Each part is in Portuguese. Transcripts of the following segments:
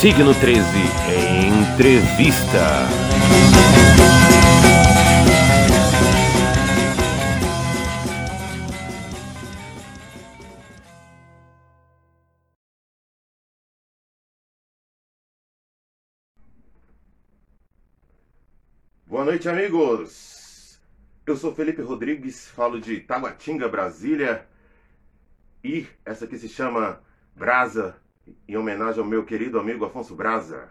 Signo 13 Entrevista. Boa noite, amigos. Eu sou Felipe Rodrigues, falo de Taguatinga, Brasília. E essa aqui se chama Brasa, em homenagem ao meu querido amigo Afonso Brasa.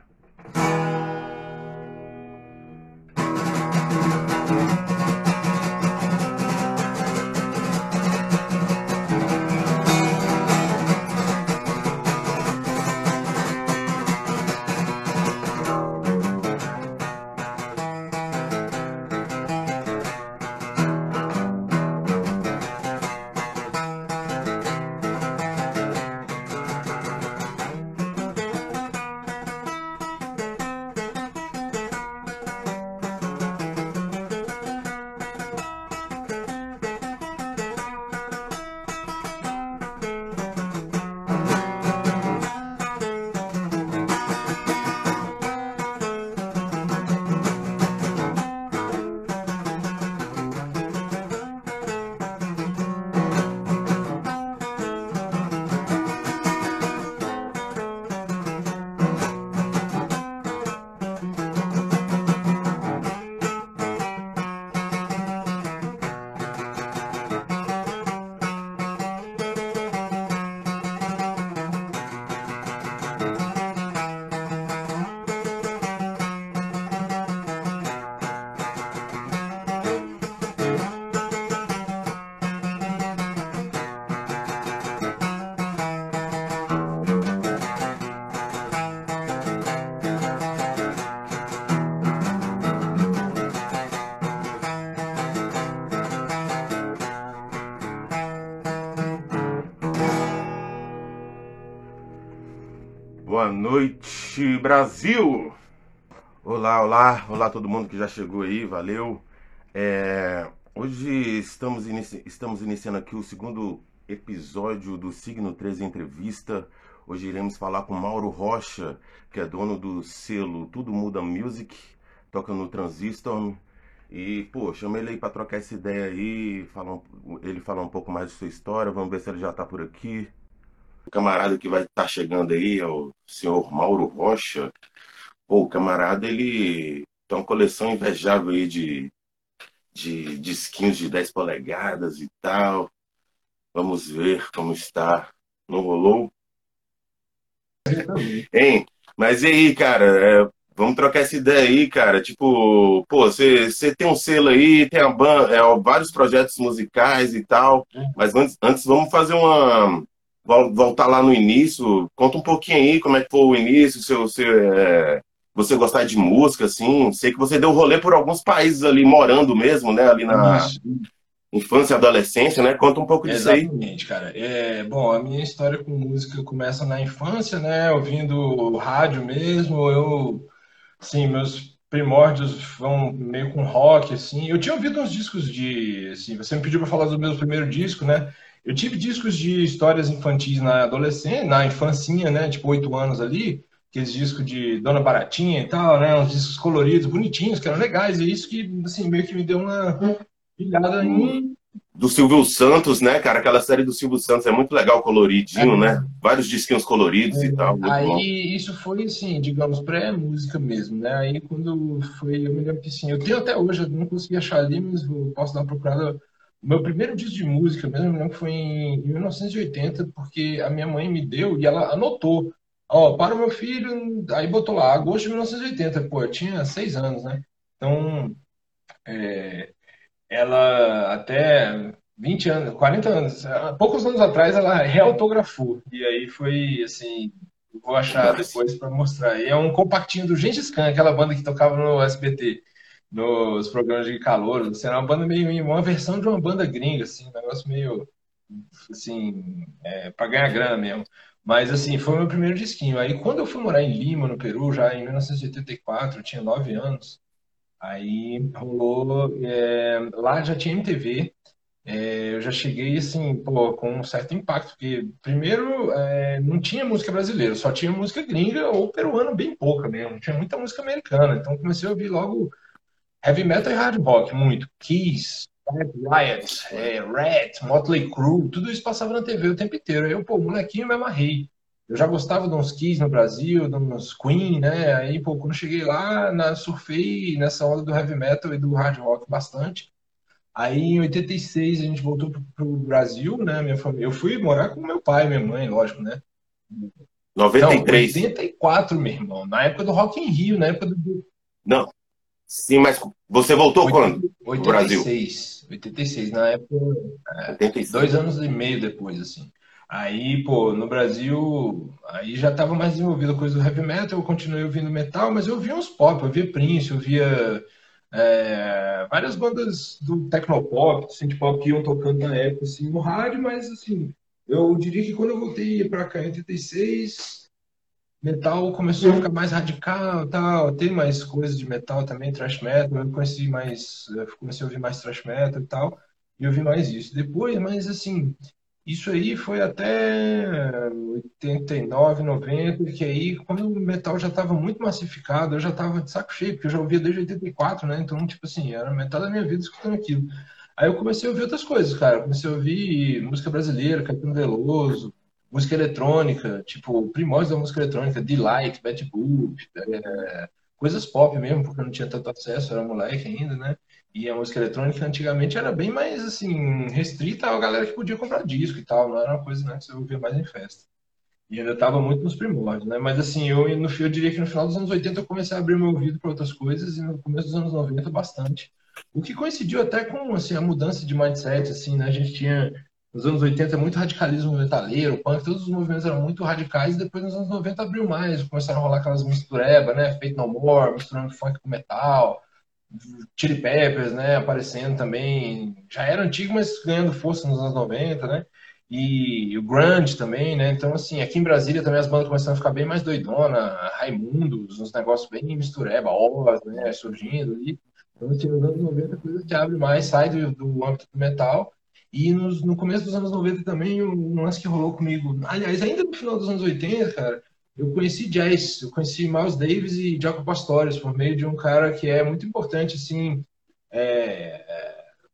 Boa noite, Brasil! Olá, olá, olá todo mundo que já chegou aí, valeu. É, hoje estamos, inici estamos iniciando aqui o segundo episódio do Signo 13 Entrevista. Hoje iremos falar com Mauro Rocha, que é dono do selo Tudo Muda Music, toca no Transistor. E, pô, chamei ele aí pra trocar essa ideia aí, falar um, ele falar um pouco mais de sua história, vamos ver se ele já tá por aqui. O camarada que vai estar tá chegando aí é o senhor Mauro Rocha. Pô, o camarada, ele tem uma coleção invejável aí de, de disquinhos de 10 polegadas e tal. Vamos ver como está. Não rolou? Hein? Mas e aí, cara? É, vamos trocar essa ideia aí, cara. Tipo, pô, você tem um selo aí, tem a banda, é, vários projetos musicais e tal. Mas antes, antes vamos fazer uma voltar lá no início, conta um pouquinho aí como é que foi o início, seu, seu, é, você gostar de música, assim, sei que você deu rolê por alguns países ali, morando mesmo, né, ali na Isso. infância e adolescência, né, conta um pouco disso aí. Exatamente, cara. É, bom, a minha história com música começa na infância, né, ouvindo rádio mesmo, eu, sim, meus primórdios vão meio com rock, assim, eu tinha ouvido uns discos de, assim, você me pediu para falar do meu primeiro disco, né, eu tive discos de histórias infantis na adolescência, na infancinha, né? Tipo, oito anos ali, aqueles discos de Dona Baratinha e tal, né? Uns discos coloridos, bonitinhos, que eram legais. E isso que, assim, meio que me deu uma pilhada em... Do Silvio Santos, né, cara? Aquela série do Silvio Santos é muito legal, coloridinho, é. né? Vários disquinhos coloridos é. e tal. Aí bom. isso foi, assim, digamos, pré-música mesmo, né? Aí quando foi, eu me lembro que, assim, eu tenho até hoje, eu não consegui achar ali, mas eu posso dar uma procurada meu primeiro disco de música mesmo, foi em 1980, porque a minha mãe me deu e ela anotou. Ó, para o meu filho, aí botou lá, agosto de 1980. Pô, eu tinha seis anos, né? Então, é, ela até 20 anos, 40 anos, poucos anos atrás, ela reautografou. E aí foi assim, vou achar depois para mostrar. E é um compactinho do Gengis Khan, aquela banda que tocava no SBT nos programas de calor. Você era uma banda meio, uma versão de uma banda gringa, assim, um negócio meio, assim, é, para ganhar grana mesmo. Mas, assim, foi o meu primeiro disquinho. Aí, quando eu fui morar em Lima, no Peru, já em 1984, eu tinha nove anos, aí rolou, é, lá já tinha MTV, é, eu já cheguei assim, pô, com um certo impacto, porque primeiro é, não tinha música brasileira, só tinha música gringa ou peruana bem pouca mesmo, tinha muita música americana, então comecei a ouvir logo heavy metal e hard rock, muito, Kiss, Riot, é, Red, Motley Crue, tudo isso passava na TV o tempo inteiro, aí eu, pô, molequinho me amarrei. Eu já gostava de uns Kiss no Brasil, de uns Queen, né? Aí, pô, quando cheguei lá, na, surfei nessa onda do heavy metal e do hard rock bastante. Aí em 86 a gente voltou pro, pro Brasil, né? Minha família. Eu fui morar com meu pai e minha mãe, lógico, né? 93. Não, 84, meu irmão. Na época do Rock in Rio, na época do. Não. Sim, mas você voltou 80, quando? 86. Brasil? 86, na época. É, 86. Dois anos e meio depois, assim. Aí, pô, no Brasil, aí já estava mais desenvolvida a coisa do heavy metal, eu continuei ouvindo metal, mas eu ouvia uns pop, eu via Prince, eu via é, várias bandas do Tecnopop, do synth pop que iam tocando na época, assim, no rádio, mas, assim, eu diria que quando eu voltei para cá em 86, metal começou a ficar mais radical, tal, tem mais coisas de metal também, thrash metal, eu conheci mais, comecei a ouvir mais thrash metal e tal, e eu vi mais isso. Depois, mas assim, isso aí foi até 89, 90, que aí, quando o metal já estava muito massificado, eu já estava de saco cheio, porque eu já ouvia desde 84, né? Então, tipo assim, era metade da minha vida escutando aquilo. Aí eu comecei a ouvir outras coisas, cara. comecei a ouvir música brasileira, Caetano Veloso, música eletrônica, tipo, primórdios da música eletrônica, Delight, Bad Boop, é, coisas pop mesmo, porque eu não tinha tanto acesso, era moleque ainda, né? E a música eletrônica antigamente era bem mais assim, restrita a galera que podia comprar disco e tal, não era uma coisa né, que você ouvia mais em festa. E ainda estava muito nos primórdios, né? Mas assim, eu, no, eu diria que no final dos anos 80 eu comecei a abrir meu ouvido para outras coisas e no começo dos anos 90 bastante. O que coincidiu até com assim, a mudança de mindset, assim, né? A gente tinha nos anos 80 muito radicalismo metaleiro, punk, todos os movimentos eram muito radicais, e depois nos anos 90 abriu mais, começaram a rolar aquelas misturebas, né? Fate No More, misturando funk com metal, Chili Peppers, né, aparecendo também, já era antigo, mas ganhando força nos anos 90, né, e o grunge também, né, então assim, aqui em Brasília também as bandas começaram a ficar bem mais doidona, Raimundos, uns negócios bem mistureba, Oz, né, surgindo ali, então assim, nos anos 90 a coisa se abre mais, sai do, do âmbito do metal, e nos, no começo dos anos 90 também, um lance que rolou comigo, aliás, ainda no final dos anos 80, cara, eu conheci jazz, eu conheci Miles Davis e Jaco Pastores por meio de um cara que é muito importante, assim, é,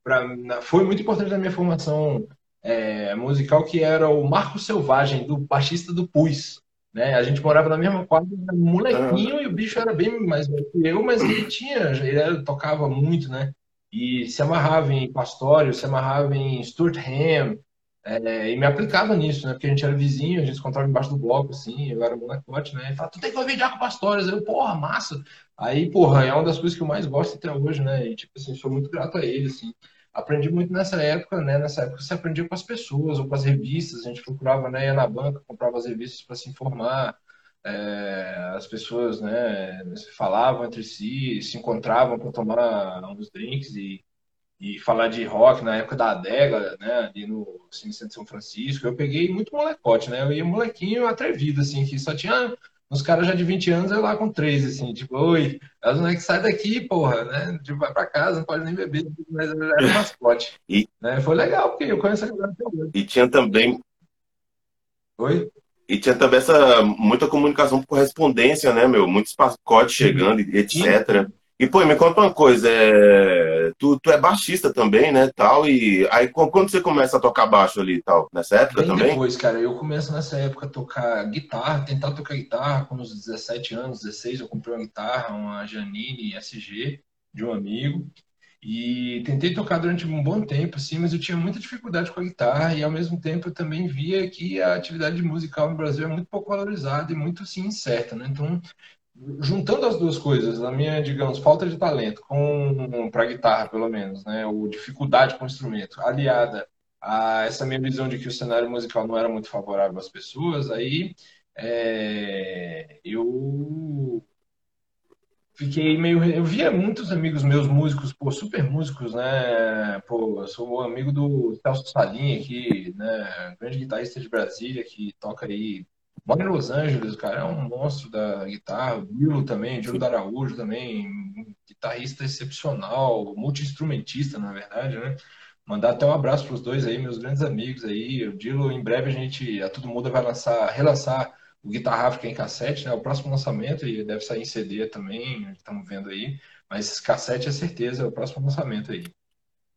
pra, foi muito importante na minha formação é, musical, que era o Marco Selvagem, do baixista do Pus. Né? A gente morava na mesma quadra, molequinho, e o bicho era bem mais velho que eu, mas ele tinha, ele era, tocava muito, né? E se amarrava em Pastório, se amarrava em Stuart Ham, é, e me aplicava nisso, né? Porque a gente era vizinho, a gente se encontrava embaixo do bloco, assim, eu era molecote, né? E falava, tu tem que ouvir Jaco Pastores. Eu, porra, massa. Aí, porra, é uma das coisas que eu mais gosto até hoje, né? E, tipo assim, sou muito grato a ele, assim. Aprendi muito nessa época, né? Nessa época você aprendia com as pessoas ou com as revistas. A gente procurava, né? Ia na banca, comprava as revistas para se informar. É, as pessoas, né? Falavam entre si, se encontravam para tomar uns drinks e e falar de rock na época da adega, né, ali no Cine Centro de São Francisco, eu peguei muito molecote, né, eu ia molequinho atrevido, assim, que só tinha uns caras já de 20 anos, eu lá com 13, assim, tipo, oi, as moleques sai daqui, porra, né, tipo, vai pra casa, não pode nem beber, mas era mascote. E... Né, foi legal, porque eu conheço a galera até hoje. E tinha também... Oi? E tinha também essa muita comunicação por correspondência, né, meu? Muitos pacotes chegando, etc. E, pô, me conta uma coisa, é... tu, tu é baixista também, né, tal, e aí quando você começa a tocar baixo ali e tal, nessa época Bem também? depois, cara, eu começo nessa época a tocar guitarra, tentar tocar guitarra, com uns 17 anos, 16, eu comprei uma guitarra, uma Janine SG, de um amigo, e tentei tocar durante um bom tempo, assim, mas eu tinha muita dificuldade com a guitarra, e ao mesmo tempo eu também via que a atividade musical no Brasil é muito pouco valorizada e muito, assim, incerta, né, então juntando as duas coisas, a minha, digamos, falta de talento com para guitarra, pelo menos, né, ou dificuldade com o instrumento, aliada a essa minha visão de que o cenário musical não era muito favorável às pessoas, aí é, eu fiquei meio. Eu via muitos amigos meus músicos, pô, super músicos, né? Pô, eu sou amigo do Celso Salim aqui, né? Grande guitarrista de Brasília que toca aí Mora em Los Angeles, o cara é um monstro da guitarra. O Dilo também, Dilo da Araújo também, guitarrista excepcional, multi-instrumentista, na verdade, né? Mandar até um abraço para os dois aí, meus grandes amigos aí. O Dilo, em breve a gente, a todo mundo vai lançar, relançar o Guitarra África em cassete, né? O próximo lançamento e deve sair em CD também, estamos vendo aí. Mas cassete é certeza, é o próximo lançamento aí.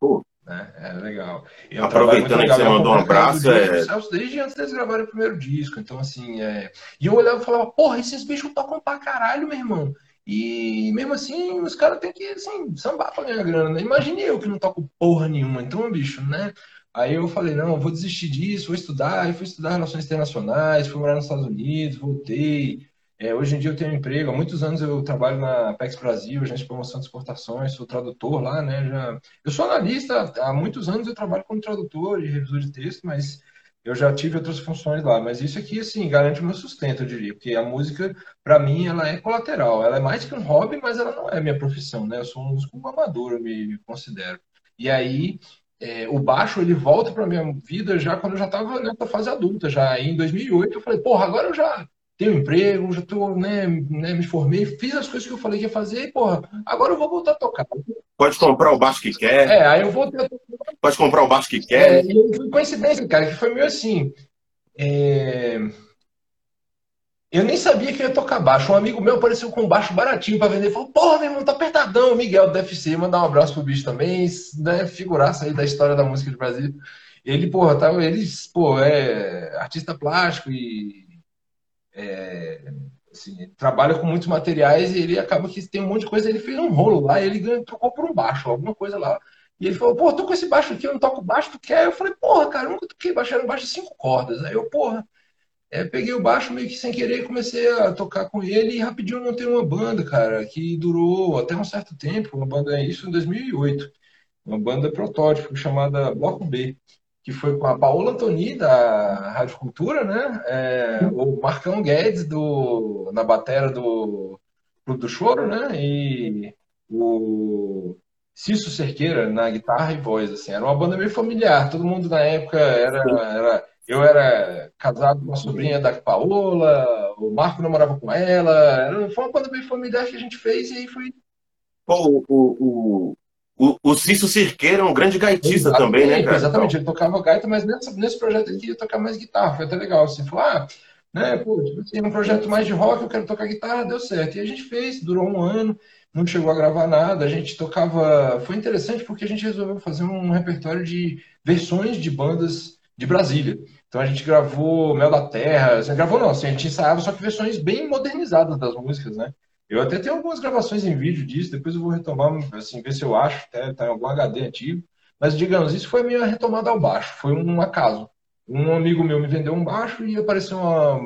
Pô. Né? É legal. E é Aproveitando que você mandou um abraço, é... desde antes deles gravarem o primeiro disco. Então, assim, é... E eu olhava e falava, porra, esses bichos tocam pra caralho, meu irmão. E mesmo assim, os caras têm que assim, sambar pra ganhar grana. Né? Imagine eu que não toco porra nenhuma. Então, bicho, né? Aí eu falei, não, vou desistir disso, vou estudar. Aí fui estudar relações internacionais, fui morar nos Estados Unidos, voltei. É, hoje em dia eu tenho emprego. Há muitos anos eu trabalho na Pex Brasil, agência de promoção de exportações, sou tradutor lá, né? Já... Eu sou analista, há muitos anos eu trabalho como tradutor e revisor de texto, mas eu já tive outras funções lá, mas isso aqui, assim, garante o meu sustento, eu diria, porque a música, para mim, ela é colateral, ela é mais que um hobby, mas ela não é minha profissão, né? Eu sou um músico amador, eu me considero. E aí, é, o baixo, ele volta para minha vida já quando eu já estava nessa fase adulta, já em 2008, eu falei, porra, agora eu já tenho emprego, já tô, né, né, me formei, fiz as coisas que eu falei que ia fazer e, porra, agora eu vou voltar a tocar. Pode comprar o baixo que quer. É, aí eu tocar. Pode comprar o baixo que quer. É, e foi coincidência, cara, que foi meio assim. É... Eu nem sabia que ia tocar baixo. Um amigo meu apareceu com um baixo baratinho para vender. Falou, porra, meu irmão, tá apertadão. Miguel do DFC, mandar um abraço pro bicho também, né? Figuraça aí da história da música de Brasil. Ele, porra, tá, ele, pô, é artista plástico e é, assim, trabalha com muitos materiais e ele acaba que tem um monte de coisa. Ele fez um rolo lá e ele trocou por um baixo, alguma coisa lá. E ele falou, pô, tô com esse baixo aqui, eu não toco baixo, tu quer? Eu falei, porra, cara, eu nunca toquei baixo, era um baixo de cinco cordas. Aí eu, porra, é, peguei o baixo meio que sem querer comecei a tocar com ele e rapidinho montei uma banda, cara, que durou até um certo tempo, uma banda, isso em 2008, uma banda protótipo chamada Bloco B que foi com a Paola Antoni, da Rádio Cultura, né? É, o Marcão Guedes, do, na batera do Clube do Choro, né? E o Cício Cerqueira na guitarra e voz, assim. Era uma banda meio familiar. Todo mundo na época era... era eu era casado com uma sobrinha da Paola, o Marco namorava com ela. Era, foi uma banda meio familiar que a gente fez e aí foi... Pô, o, o, o, o Cício Cirqueira é um grande gaitista exatamente, também, né, cara? Exatamente, ele tocava gaita, mas nesse, nesse projeto aqui ele tocar mais guitarra, foi até legal. Assim, falou, ah, né, pô, tipo assim, um projeto mais de rock, eu quero tocar guitarra, deu certo. E a gente fez, durou um ano, não chegou a gravar nada, a gente tocava. Foi interessante porque a gente resolveu fazer um repertório de versões de bandas de Brasília. Então a gente gravou Mel da Terra, assim, gravou não, assim, a gente ensaiava só que versões bem modernizadas das músicas, né? Eu até tenho algumas gravações em vídeo disso, depois eu vou retomar, assim, ver se eu acho, até tá em algum HD antigo. Mas, digamos, isso foi a minha retomada ao baixo, foi um acaso. Um amigo meu me vendeu um baixo e apareceu uma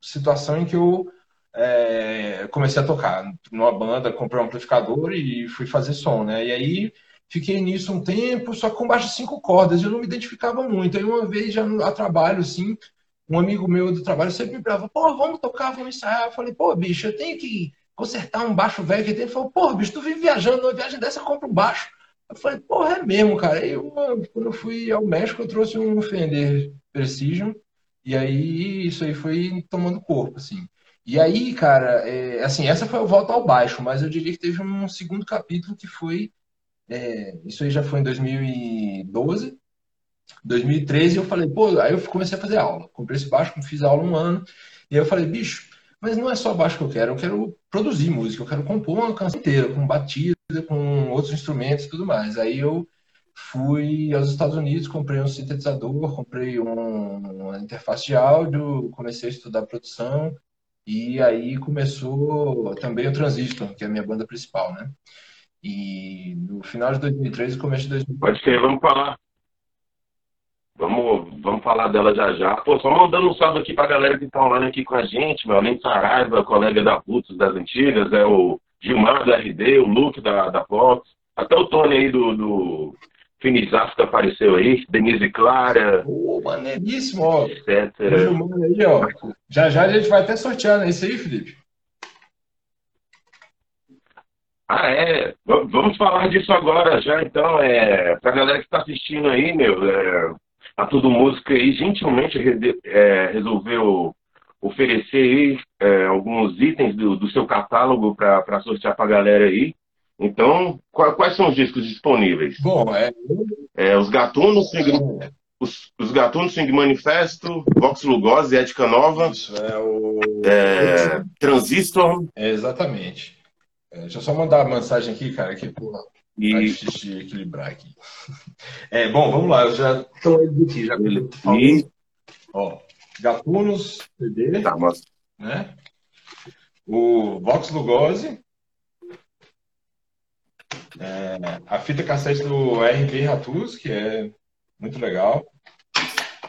situação em que eu é, comecei a tocar numa banda, comprei um amplificador e fui fazer som, né? E aí fiquei nisso um tempo, só com baixo cinco cordas, eu não me identificava muito. Aí uma vez já a trabalho, assim, um amigo meu do trabalho sempre me falava, pô, vamos tocar, vamos ensaiar. Eu falei, pô, bicho, eu tenho que consertar um baixo velho que tem. Ele falou, porra, bicho, tu vive viajando, numa viagem dessa, compra um baixo. Eu falei, porra, é mesmo, cara. Aí, eu, quando eu fui ao México, eu trouxe um Fender Precision, e aí isso aí foi tomando corpo, assim. E aí, cara, é, assim, essa foi a volta ao baixo, mas eu diria que teve um segundo capítulo que foi. É, isso aí já foi em 2012. 2013 eu falei, pô, aí eu comecei a fazer aula. Comprei esse baixo, fiz aula um ano. E aí eu falei, bicho, mas não é só baixo que eu quero, eu quero produzir música, eu quero compor uma canção inteira, com batida, com outros instrumentos e tudo mais. Aí eu fui aos Estados Unidos, comprei um sintetizador, comprei um, uma interface de áudio, comecei a estudar produção, e aí começou também o Transistor, que é a minha banda principal, né? E no final de 2013 começo de 2014. Pode ser, vamos falar. Vamos, vamos falar dela já já. Pô, só mandando um salve aqui pra galera que tá online aqui com a gente, meu. Além de Saraiva, colega da Putos das Antigas, é o Gilmar da RD, o Luke da, da Fox, até o Tony aí do, do Finizasco apareceu aí, Denise Clara. Pô, maneiríssimo, ó. Etc. Aí, ó. Já já a gente vai até sortear, né? Isso aí, Felipe? Ah, é. Vamos falar disso agora já, então. É, pra galera que tá assistindo aí, meu, é, a Tudo Música e gentilmente é, resolveu oferecer aí, é, alguns itens do, do seu catálogo para sortear para a galera aí. Então, quais são os discos disponíveis? Bom, é. é os Gatunos, Swing, os, os Gatunos, Swing Manifesto, Vox Lugosi, Ética Nova. Isso, é o. É, Transistor. É, exatamente. É, deixa eu só mandar a mensagem aqui, cara, que porra. E... Tá difícil de equilibrar aqui. É, bom, vamos lá, eu já estou aqui, já e... Ó, Gatunos, CD, tá, mas... né? O Vox Lugosi, é, a fita cassete do RB Ratus, que é muito legal,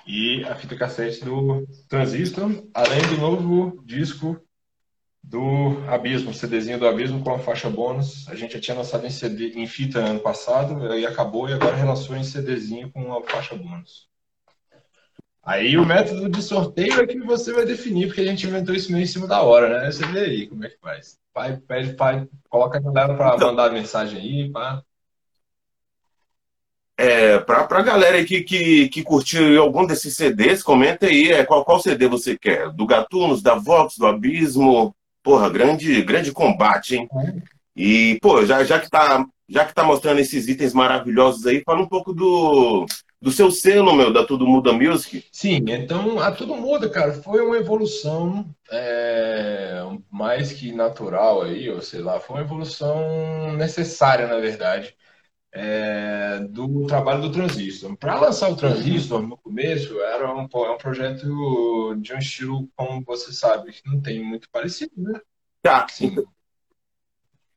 e a fita cassete do Transistor, além do novo disco do Abismo, CDzinho do Abismo com a faixa bônus. A gente já tinha lançado em, CD, em fita ano passado, aí acabou e agora relançou em CDzinho com a faixa bônus. Aí o método de sorteio é que você vai definir, porque a gente inventou isso meio em cima da hora, né? Você vê aí como é que faz. Pai, pede, pai, coloca a galera para então, mandar mensagem aí, pá. É, pra, pra galera que, que, que curtiu algum desses CDs, comenta aí é, qual, qual CD você quer. Do Gatunos, da Vox, do Abismo, Porra, grande, grande combate, hein? E, pô, já, já, que tá, já que tá mostrando esses itens maravilhosos aí, fala um pouco do, do seu selo, meu, da Tudo Muda Music. Sim, então a Tudo Muda, cara, foi uma evolução é, mais que natural aí, ou sei lá, foi uma evolução necessária, na verdade é, do trabalho do Transistor. Para lançar o Transistor, no começo, era um, é um projeto de um estilo, como você sabe, que não tem muito parecido, né? Tá. Sim.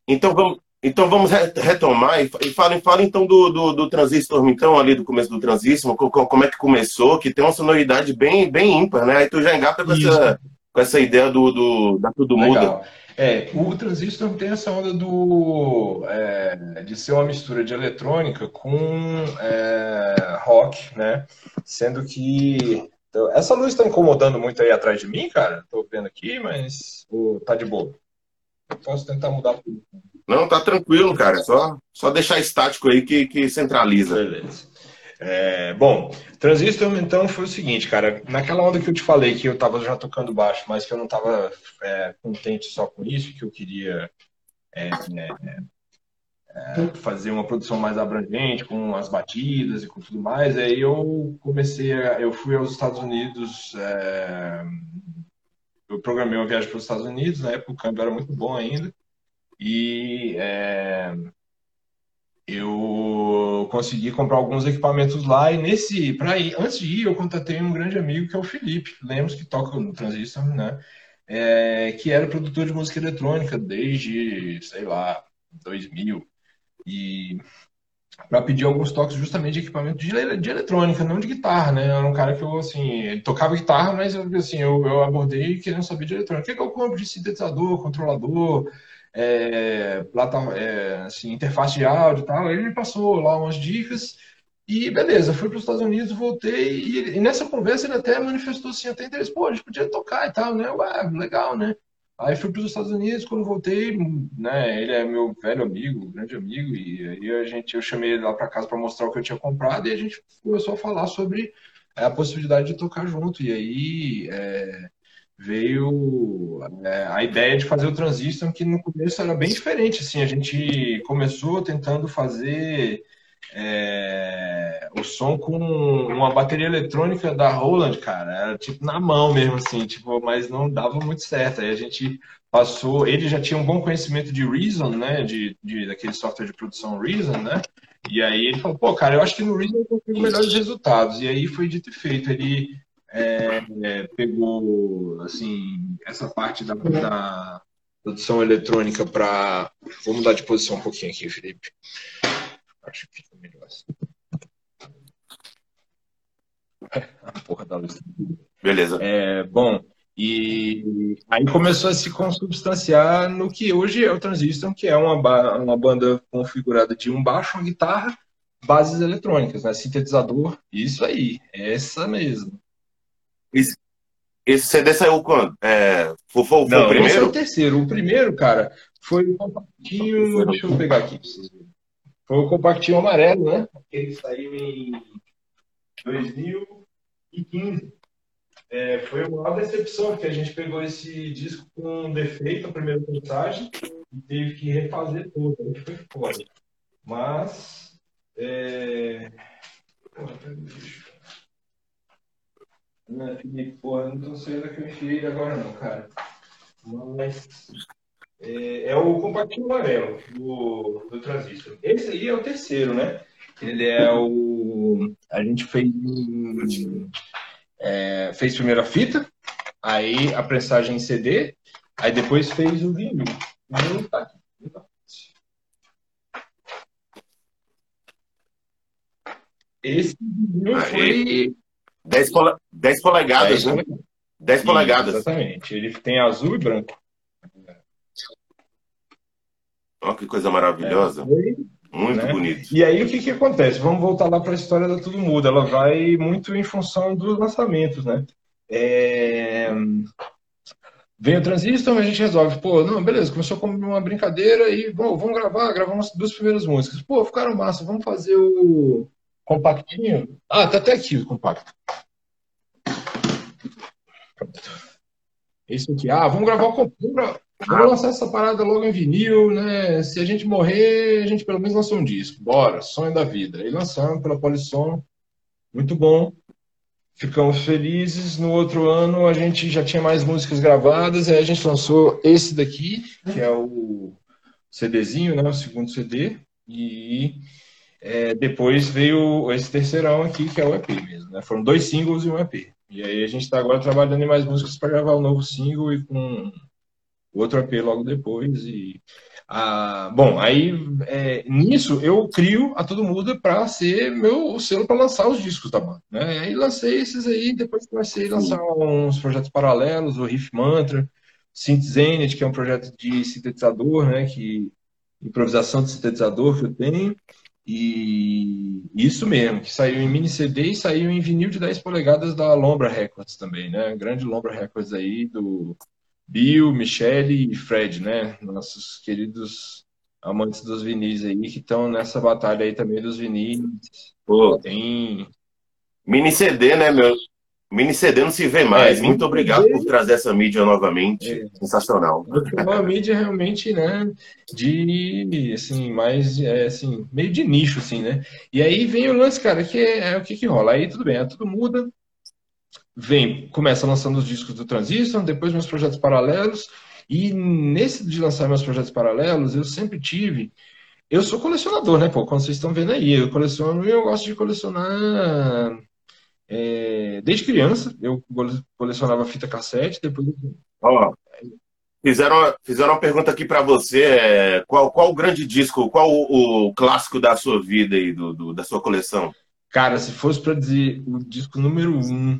Então vamos, então vamos retomar e, e fala, fala então do, do, do, Transistor, então, ali do começo do Transistor, como é que começou, que tem uma sonoridade bem, bem ímpar, né? Aí tu já engata com, essa, com essa ideia do, do da Tudo Legal. Muda. É, o transistor tem essa onda do, é, de ser uma mistura de eletrônica com é, rock, né? Sendo que. Então, essa luz está incomodando muito aí atrás de mim, cara. Tô vendo aqui, mas oh, tá de boa. Posso tentar mudar tudo. Não, tá tranquilo, cara. Só, só deixar estático aí que, que centraliza. Beleza. É, bom, Transistor então foi o seguinte, cara. Naquela onda que eu te falei que eu tava já tocando baixo, mas que eu não tava é, contente só com isso, que eu queria é, é, é, fazer uma produção mais abrangente, com as batidas e com tudo mais. Aí eu comecei, a, eu fui aos Estados Unidos, é, eu programei uma viagem para os Estados Unidos, na época o câmbio era muito bom ainda. E eu consegui comprar alguns equipamentos lá e nesse para ir antes de ir eu contatei um grande amigo que é o Felipe Lemos que toca no Transistor né? É, que era produtor de música eletrônica desde sei lá 2000 e para pedir alguns toques justamente de equipamento de, de, eletrônica não de guitarra né? Era um cara que eu assim ele tocava guitarra mas assim eu, eu abordei querendo saber de eletrônica. O que, que eu compro de sintetizador controlador é, plataforma, é, assim, interface de áudio e tal. Ele me passou lá umas dicas e beleza, fui para os Estados Unidos, voltei e, e, nessa conversa ele até manifestou assim, até interesse, pô, a gente podia tocar e tal, né? Ué, legal, né? Aí fui para os Estados Unidos, quando voltei, né, ele é meu velho amigo, grande amigo, e aí a gente, eu chamei ele lá para casa para mostrar o que eu tinha comprado e a gente começou a falar sobre a possibilidade de tocar junto. E aí é, veio é, a ideia de fazer o Transistor, que no começo era bem diferente. Assim, a gente começou tentando fazer é, o som com uma bateria eletrônica da Roland, cara. Era tipo na mão mesmo, assim, tipo, mas não dava muito certo. Aí a gente passou. Ele já tinha um bom conhecimento de Reason, né? De, de daquele software de produção Reason, né? E aí ele falou, pô, cara, eu acho que no Reason eu consigo melhores resultados. E aí foi dito e feito. Ele é, é, pegou assim essa parte da, da produção eletrônica para vou mudar de posição um pouquinho aqui, Felipe. Acho que fica melhor assim. A porra da luz. Beleza. É, bom, e aí começou a se consubstanciar no que hoje é o Transistor, que é uma, uma banda configurada de um baixo, uma guitarra, bases eletrônicas, né? sintetizador, isso aí, essa mesmo. Esse, esse CD saiu quando? É, foi, foi, Não, o primeiro? Esse é o terceiro. O primeiro, cara, foi o compactinho. Deixa eu pegar aqui pra vocês verem. Foi o compactinho amarelo, né? Ele saiu em 2015. é, foi uma decepção, porque a gente pegou esse disco com um defeito, a primeira mensagem, e teve que refazer tudo, aí foi foda. Mas. É... Porra, pega Não, Felipe, porra, não tô saindo que eu enfiei ele agora não, cara. Mas. É, é o compactinho amarelo do, do transistor. Esse aí é o terceiro, né? Ele é o. A gente fez. É, fez primeiro a fita, aí a prensagem em CD, aí depois fez o vinil. O vinil tá aqui. Esse vinil foi. 10, pola... 10 polegadas, 10 né? 10 polegadas. Exatamente. Ele tem azul e branco. Olha que coisa maravilhosa. É. Muito né? bonito. E aí o que, que acontece? Vamos voltar lá para a história da Tudo Muda. Ela vai muito em função dos lançamentos, né? É... Vem o transistor, a gente resolve, pô, não, beleza, começou como uma brincadeira e, bom, vamos gravar, gravamos duas primeiras músicas. Pô, ficaram massa, vamos fazer o compactinho. Ah, tá até aqui o compacto. Pronto. Esse aqui. Ah, vamos gravar o compacto. Vamos lançar essa parada logo em vinil, né? Se a gente morrer, a gente pelo menos lançou um disco. Bora, sonho da vida. E lançamos pela Polisson. Muito bom. Ficamos felizes. No outro ano a gente já tinha mais músicas gravadas. Aí a gente lançou esse daqui, que é o CDzinho, né? O segundo CD. E é, depois veio esse terceirão aqui, que é o EP mesmo. Né? Foram dois singles e um EP. E aí a gente está agora trabalhando em mais músicas para gravar um novo single e com outro EP logo depois. E, ah, bom, aí é, nisso eu crio a Todo Muda para ser meu selo para lançar os discos da banda. Né? Aí lancei esses aí, depois comecei a lançar uns projetos paralelos, o Riff Mantra, Synth que é um projeto de sintetizador, né? Que, improvisação de sintetizador que eu tenho. E isso mesmo, que saiu em mini CD e saiu em vinil de 10 polegadas da Lombra Records também, né? Grande Lombra Records aí do Bill, Michele e Fred, né? Nossos queridos amantes dos vinis aí, que estão nessa batalha aí também dos vinis. Pô, tem. Mini CD, né, meu? Mini CD não se vê mais. É, Muito obrigado CD... por trazer essa mídia novamente. É. Sensacional. Uma mídia realmente, né, de, assim, mais, é, assim, meio de nicho, assim, né? E aí vem o lance, cara, que é, é o que que rola. Aí tudo bem, é, tudo muda vem, começa lançando os discos do Transistor, depois meus projetos paralelos, e nesse de lançar meus projetos paralelos, eu sempre tive. Eu sou colecionador, né, pô? Como vocês estão vendo aí, eu coleciono e eu gosto de colecionar. É, desde criança, eu colecionava fita cassete, depois. Ó, fizeram, fizeram uma pergunta aqui para você: é, qual, qual o grande disco, qual o, o clássico da sua vida aí, do, do da sua coleção? Cara, se fosse para dizer o disco número um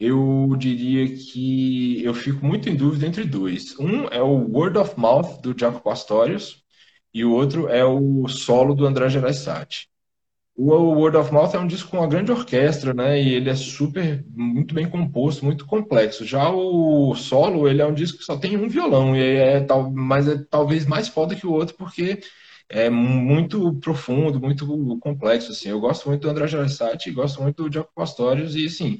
eu diria que eu fico muito em dúvida entre dois. Um é o Word of Mouth, do Jaco Pastorius, e o outro é o solo do André Gereissati. O Word of Mouth é um disco com uma grande orquestra, né? E ele é super, muito bem composto, muito complexo. Já o solo, ele é um disco que só tem um violão, e é tal, mas é talvez mais foda que o outro, porque é muito profundo, muito complexo, assim. Eu gosto muito do André Gereissati, gosto muito do Jaco Pastorius, e assim,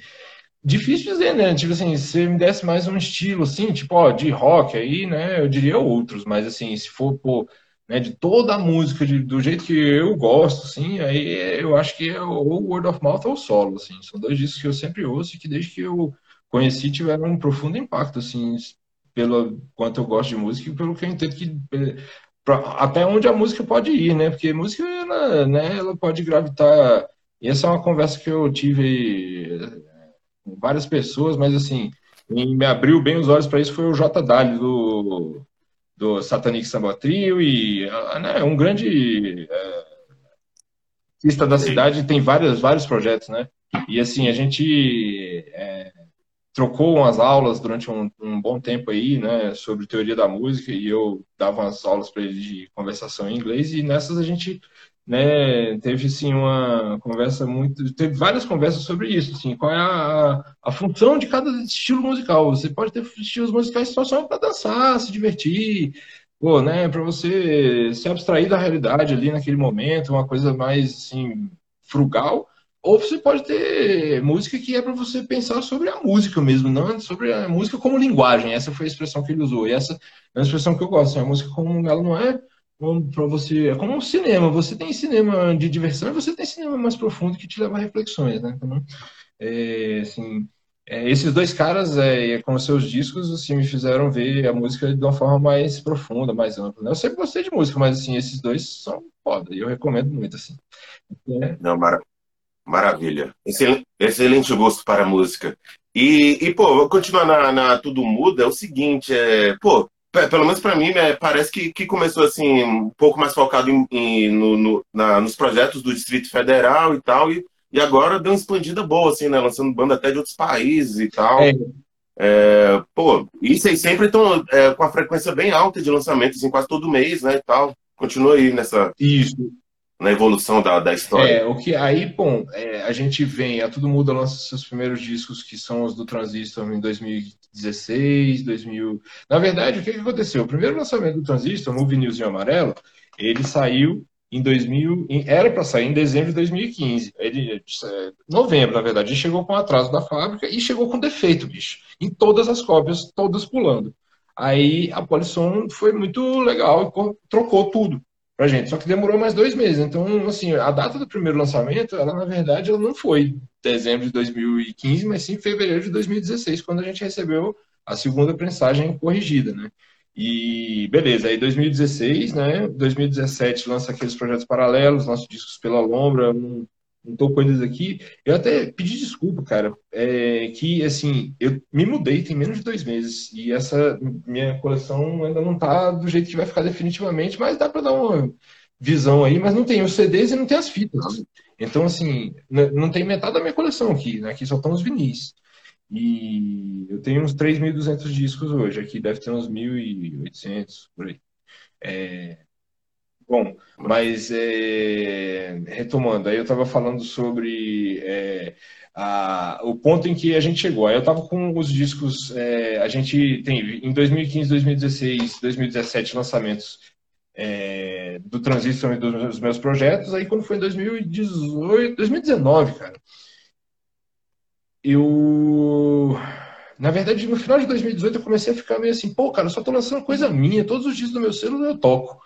Difícil dizer, né? Tipo assim, se me desse mais um estilo, assim, tipo, ó, de rock aí, né? Eu diria outros, mas assim, se for, pô, né, de toda a música, de, do jeito que eu gosto, assim, aí eu acho que é ou Word of Mouth ou Solo, assim. São dois discos que eu sempre ouço e que desde que eu conheci tiveram um profundo impacto, assim, pelo quanto eu gosto de música e pelo que eu entendo que pra, até onde a música pode ir, né? Porque música, ela, né, ela pode gravitar. E essa é uma conversa que eu tive com várias pessoas, mas assim, me abriu bem os olhos para isso foi o J. Dali do, do Satanic Samba Trio e né, um grande é, artista da cidade tem vários, vários projetos, né? E assim, a gente é, trocou umas aulas durante um, um, bom tempo aí, né, sobre teoria da música e eu dava umas aulas para ele de conversação em inglês e nessas a gente né, teve assim uma conversa muito, teve várias conversas sobre isso, assim, qual é a, a função de cada estilo musical. Você pode ter estilos musicais que só para dançar, se divertir, pô, né, para você se abstrair da realidade ali naquele momento, uma coisa mais assim frugal, ou você pode ter música que é para você pensar sobre a música mesmo, não sobre a música como linguagem. Essa foi a expressão que ele usou. E essa é uma expressão que eu gosto. Assim, a música como ela não é para você, é como um cinema. Você tem cinema de diversão e você tem cinema mais profundo que te leva a reflexões, né? Então, é, assim, é, esses dois caras, é, com os seus discos, assim, me fizeram ver a música de uma forma mais profunda, mais ampla. Né? Eu sempre gostei de música, mas assim, esses dois são foda e eu recomendo muito, assim. É. Não, maravilha. Maravilha. Excelente, excelente gosto para a música. E, e pô, vou continuar na, na, Tudo Muda, é o seguinte, é, pô, pelo menos para mim, né, parece que, que começou assim, um pouco mais focado em, em no, no, na, nos projetos do Distrito Federal e tal, e, e agora deu uma expandida boa, assim, né, lançando banda até de outros países e tal. É. É, pô, e vocês sempre estão é, com a frequência bem alta de lançamentos, assim, quase todo mês, né, e tal. Continua aí nessa... Isso na evolução da, da história. É, o que aí, bom, é, a gente vem, a Tudo Muda lança seus primeiros discos, que são os do Transistor em 2016, 2000. Na verdade, o que, que aconteceu? O primeiro lançamento do Transistor, no vinilzinho amarelo, ele saiu em 2000, era para sair em dezembro de 2015. Ele, é, novembro, na verdade, ele chegou com atraso da fábrica e chegou com defeito, bicho. Em todas as cópias, todas pulando. Aí a Polisson foi muito legal e trocou tudo pra gente. Só que demorou mais dois meses. Então, assim, a data do primeiro lançamento, ela na verdade ela não foi dezembro de 2015, mas sim fevereiro de 2016, quando a gente recebeu a segunda prensagem corrigida, né? E beleza, aí 2016, né? 2017 lança aqueles projetos paralelos, nossos discos pela Lombra, um, não tô coisas aqui. Eu até pedi desculpa, cara, é, que assim, eu me mudei tem menos de dois meses e essa minha coleção ainda não tá do jeito que vai ficar definitivamente, mas dá para dar uma visão aí, mas não tem os CDs e não tem as fitas. Então, assim, não tem metade da minha coleção aqui, né? Aqui só estão os vinis. E eu tenho uns 3.200 discos hoje, aqui deve ter uns 1.800 por aí. É, Bom, mas é, retomando, aí eu estava falando sobre é, a, o ponto em que a gente chegou. Aí eu estava com os discos, é, a gente tem em 2015, 2016, 2017 lançamentos é, do Transistor e dos meus projetos. Aí quando foi em 2018, 2019, cara, eu na verdade, no final de 2018 eu comecei a ficar meio assim, pô, cara, eu só tô lançando coisa minha, todos os discos do meu selo eu toco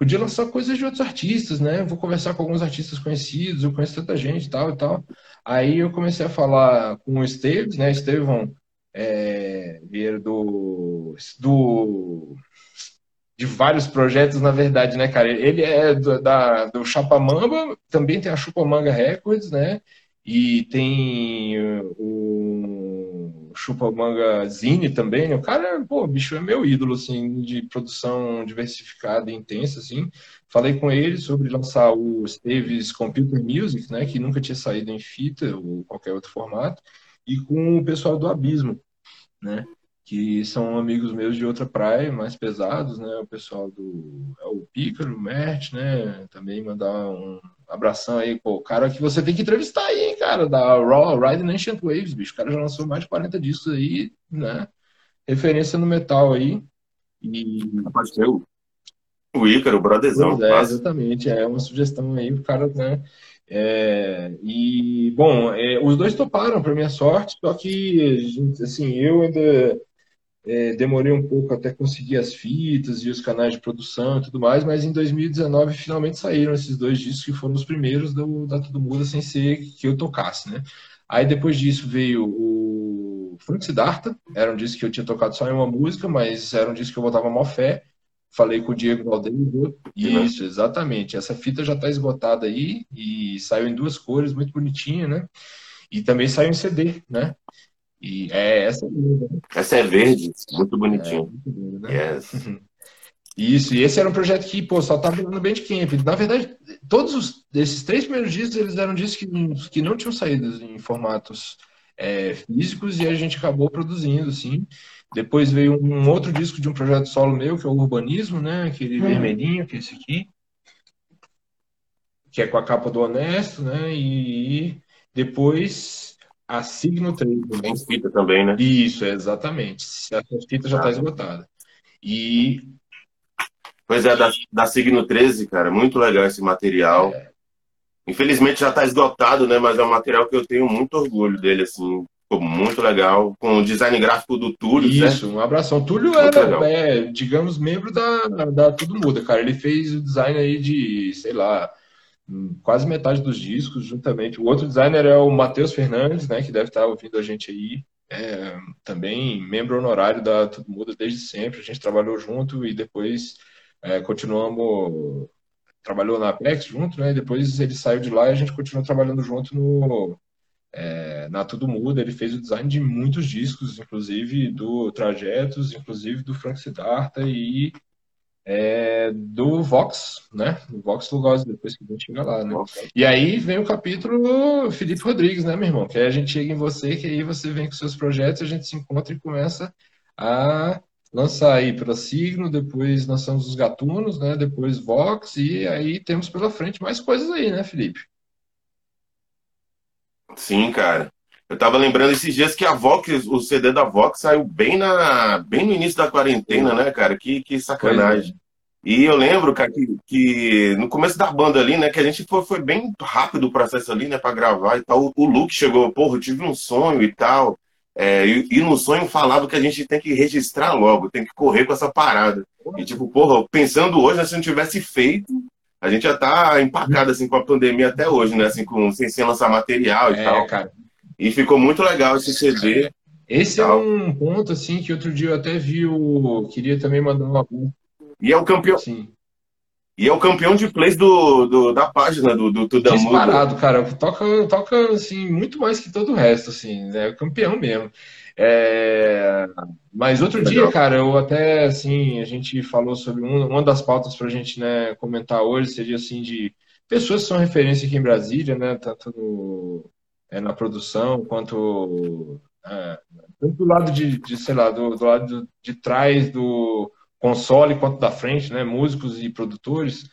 podia lançar coisas de outros artistas, né? Vou conversar com alguns artistas conhecidos, eu conheço tanta gente e tal e tal. Aí eu comecei a falar com o Esteves, né? Estevão é, do, do de vários projetos, na verdade, né, cara? Ele é do, da, do Chapamamba, também tem a Chupamanga Records, né? E tem o Chupa Manga Zine também, né? O cara, pô, o bicho é meu ídolo, assim, de produção diversificada e intensa, assim. Falei com ele sobre lançar o Steves Computer Music, né? Que nunca tinha saído em fita ou qualquer outro formato. E com o pessoal do Abismo, né? que são amigos meus de outra praia, mais pesados, né? O pessoal do é o Pícaro, o Mert, né? Também mandar um abração aí, pô, o cara que você tem que entrevistar aí, hein, cara, da Raw Riding Ancient Waves, bicho. O cara já lançou mais de 40 discos aí, né? Referência no metal aí. E. Ser o, o Ícaro, o brotherzão. É, exatamente. É uma sugestão aí pro cara, né? É, e, bom, é, os dois toparam, para minha sorte, só que, assim, eu ainda é, demorei um pouco até conseguir as fitas e os canais de produção e tudo mais, mas em 2019 finalmente saíram esses dois discos que foram os primeiros do, da Tudo Muda sem ser que eu tocasse, né? Aí depois disso veio o Frank Siddhartha, era um disco que eu tinha tocado só em uma música, mas era um disco que eu botava mó fé. Falei com o Diego Valdeiro. Isso, exatamente. Essa fita já está esgotada aí e saiu em duas cores, muito bonitinha, né? E também saiu em CD, né? E é essa. Né? Essa é verde, muito bonitinho. É, muito né? Yes. Isso, e esse era um projeto que, pô, só tava no Bandcamp. Na verdade, todos os, esses três primeiros discos, eles eram discos que, que não tinham saído em formatos é, físicos e a gente acabou produzindo, assim. Depois veio um outro disco de um projeto solo meu, que é o Urbanismo, né? Aquele uhum. vermelhinho, que é esse aqui. Que é com a capa do Honesto, né? E depois a Signo 3. Tem fita também, né? Isso, exatamente. Essa fita já está ah. esgotada. E. Pois é, da, da Signo 13, cara, muito legal esse material. É. Infelizmente já está esgotado, né? Mas é um material que eu tenho muito orgulho dele, assim. Ficou muito legal. Com o design gráfico do Túlio. Isso, certo? um abração. Túlio era, é, digamos, membro da, da Tudo Muda, cara. Ele fez o design aí de, sei lá, quase metade dos discos, juntamente. O outro designer é o Matheus Fernandes, né? Que deve estar ouvindo a gente aí. É, também membro honorário da Tudo Muda desde sempre. A gente trabalhou junto e depois é, continuamos trabalhou na Apex junto, né? Depois ele saiu de lá e a gente continuou trabalhando junto no é, na Tudo Muda. Ele fez o design de muitos discos, inclusive do Trajetos, inclusive do Frank Siddhartha e é, do Vox, né? Do Vox Lugosi, depois que a gente chega lá, né? E aí vem o capítulo Felipe Rodrigues, né, meu irmão? Que aí a gente chega em você, que aí você vem com seus projetos, a gente se encontra e começa a lançar aí pela Signo, depois lançamos os Gatunos, né? Depois Vox, e aí temos pela frente mais coisas aí, né, Felipe? Sim, cara. Eu tava lembrando esses dias que a Vox, o CD da Vox saiu bem, na, bem no início da quarentena, né, cara? Que, que sacanagem. E eu lembro, cara, que, que, no começo da banda ali, né, que a gente foi, foi bem rápido o processo ali, né, pra gravar e tal. O, o Luke chegou, porra, eu tive um sonho e tal. É, e, e, no sonho falava que a gente tem que registrar logo, tem que correr com essa parada. E tipo, porra, pensando hoje, né, se não tivesse feito, a gente já tá empacado assim com a pandemia até hoje, né? Assim, com, sem, sem lançar material e é, tal. Cara. E ficou muito legal esse CD. Esse é um ponto, assim, que outro dia eu até vi o. Queria também mandar uma. E é o campeão. Sim. E é o campeão de plays do, do da página do, do Tudo Disparado, cara. Toca, toca, assim, muito mais que todo o resto, assim, né? É campeão mesmo. É... Mas outro Legal. dia, cara, eu até, assim, a gente falou sobre um, uma das pautas pra gente, né, comentar hoje, seria, assim, de pessoas que são referência aqui em Brasília, né, tanto no, é, na produção, quanto é, tanto do lado de, de sei lá, do, do lado de trás do console quanto da frente, né? Músicos e produtores.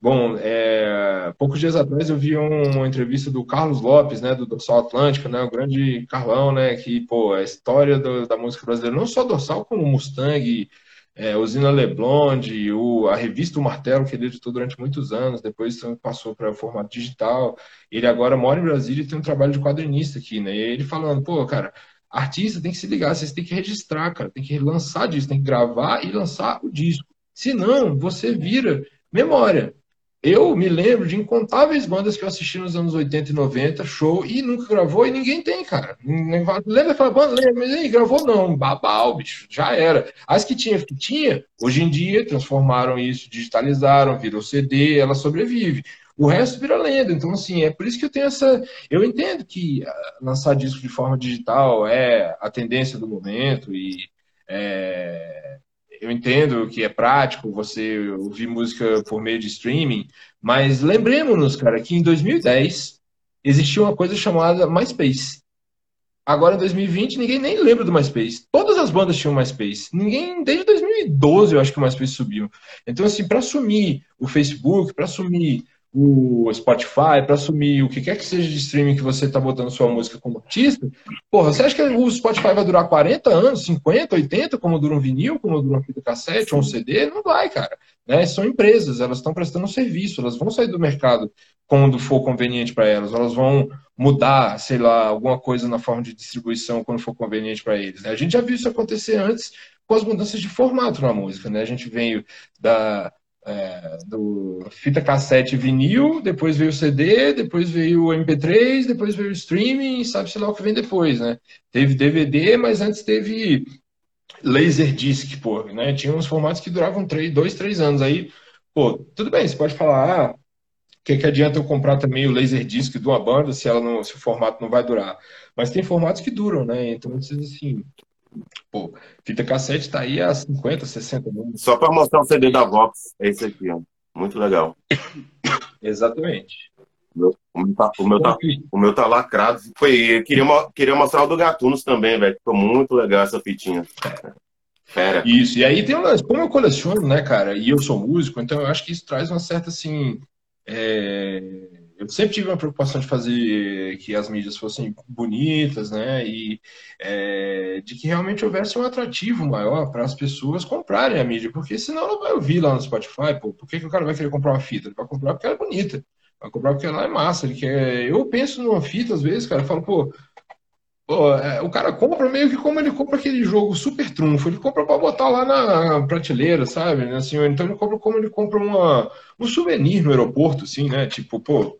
Bom, é, poucos dias atrás eu vi uma entrevista do Carlos Lopes, né, do Dorsal Atlântico, né, o grande Carlão, né, que, pô, a história do, da música brasileira, não só Dorsal, como Mustang, é, Usina Leblond, o, a revista O Martelo, que ele editou durante muitos anos, depois passou para o formato digital. Ele agora mora em Brasília e tem um trabalho de quadrinista aqui, né, e ele falando, pô, cara, Artista tem que se ligar, vocês têm que registrar, cara, tem que lançar disco, tem que gravar e lançar o disco. Senão, você vira memória. Eu me lembro de incontáveis bandas que eu assisti nos anos 80 e 90, show, e nunca gravou, e ninguém tem, cara. Lembra aquela banda? Lembra, mas aí, gravou não, babau, bicho, já era. As que tinha, que tinha, hoje em dia, transformaram isso, digitalizaram, virou CD, ela sobrevive. O resto vira lenda. Então, assim, é por isso que eu tenho essa. Eu entendo que ah, lançar disco de forma digital é a tendência do momento e é... eu entendo que é prático você ouvir música por meio de streaming, mas lembremos-nos, cara, que em 2010 existia uma coisa chamada MySpace. Agora, em 2020, ninguém nem lembra do MySpace. Todas as bandas tinham MySpace. Ninguém, desde 2012, eu acho que o MySpace subiu. Então, assim, para assumir o Facebook, para assumir o Spotify, para assumir o que quer que seja de streaming que você está botando sua música como artista, porra, você acha que o Spotify vai durar 40 anos, 50, 80, como dura um vinil, como dura uma fita cassete ou um CD? Não vai, cara. Né? São empresas, elas estão prestando um serviço, elas vão sair do mercado quando for conveniente para elas, elas vão mudar, sei lá, alguma coisa na forma de distribuição quando for conveniente para eles. Né? A gente já viu isso acontecer antes com as mudanças de formato na música, né? A gente veio da é, do fita cassete vinil, depois veio o CD, depois veio o MP3, depois veio o streaming, sabe-se lá o que vem depois, né? Teve DVD, mas antes teve Laserdisc, pô, né? Tinha uns formatos que duravam três, dois, três anos. Aí, pô, tudo bem, você pode falar, ah, o que, que adianta eu comprar também o Laserdisc de uma banda se, ela não, se o formato não vai durar? Mas tem formatos que duram, né? Então, assim, Pô, fita cassete tá aí a 50, 60 anos. Só para mostrar o CD da Vox, é esse aqui, ó. Muito legal. Exatamente. O meu, tá, o, meu tá, o meu tá lacrado. Foi, queria, queria mostrar o do Gatunos também, velho. Ficou muito legal essa fitinha. Fera. Isso, e aí tem um como eu coleciono, né, cara, e eu sou músico, então eu acho que isso traz uma certa, assim, é eu sempre tive uma preocupação de fazer que as mídias fossem bonitas, né? E é, de que realmente houvesse um atrativo maior para as pessoas comprarem a mídia, porque senão ela vai ouvir lá no Spotify, pô, por que, que o cara vai querer comprar uma fita? Ele vai comprar porque ela é bonita. Vai comprar porque lá é massa. Ele quer... Eu penso numa fita, às vezes, cara, eu falo, pô, pô é, o cara compra meio que como ele compra aquele jogo super trunfo. Ele compra para botar lá na prateleira, sabe? Assim, então ele compra como ele compra uma, um souvenir no aeroporto, assim, né? Tipo, pô,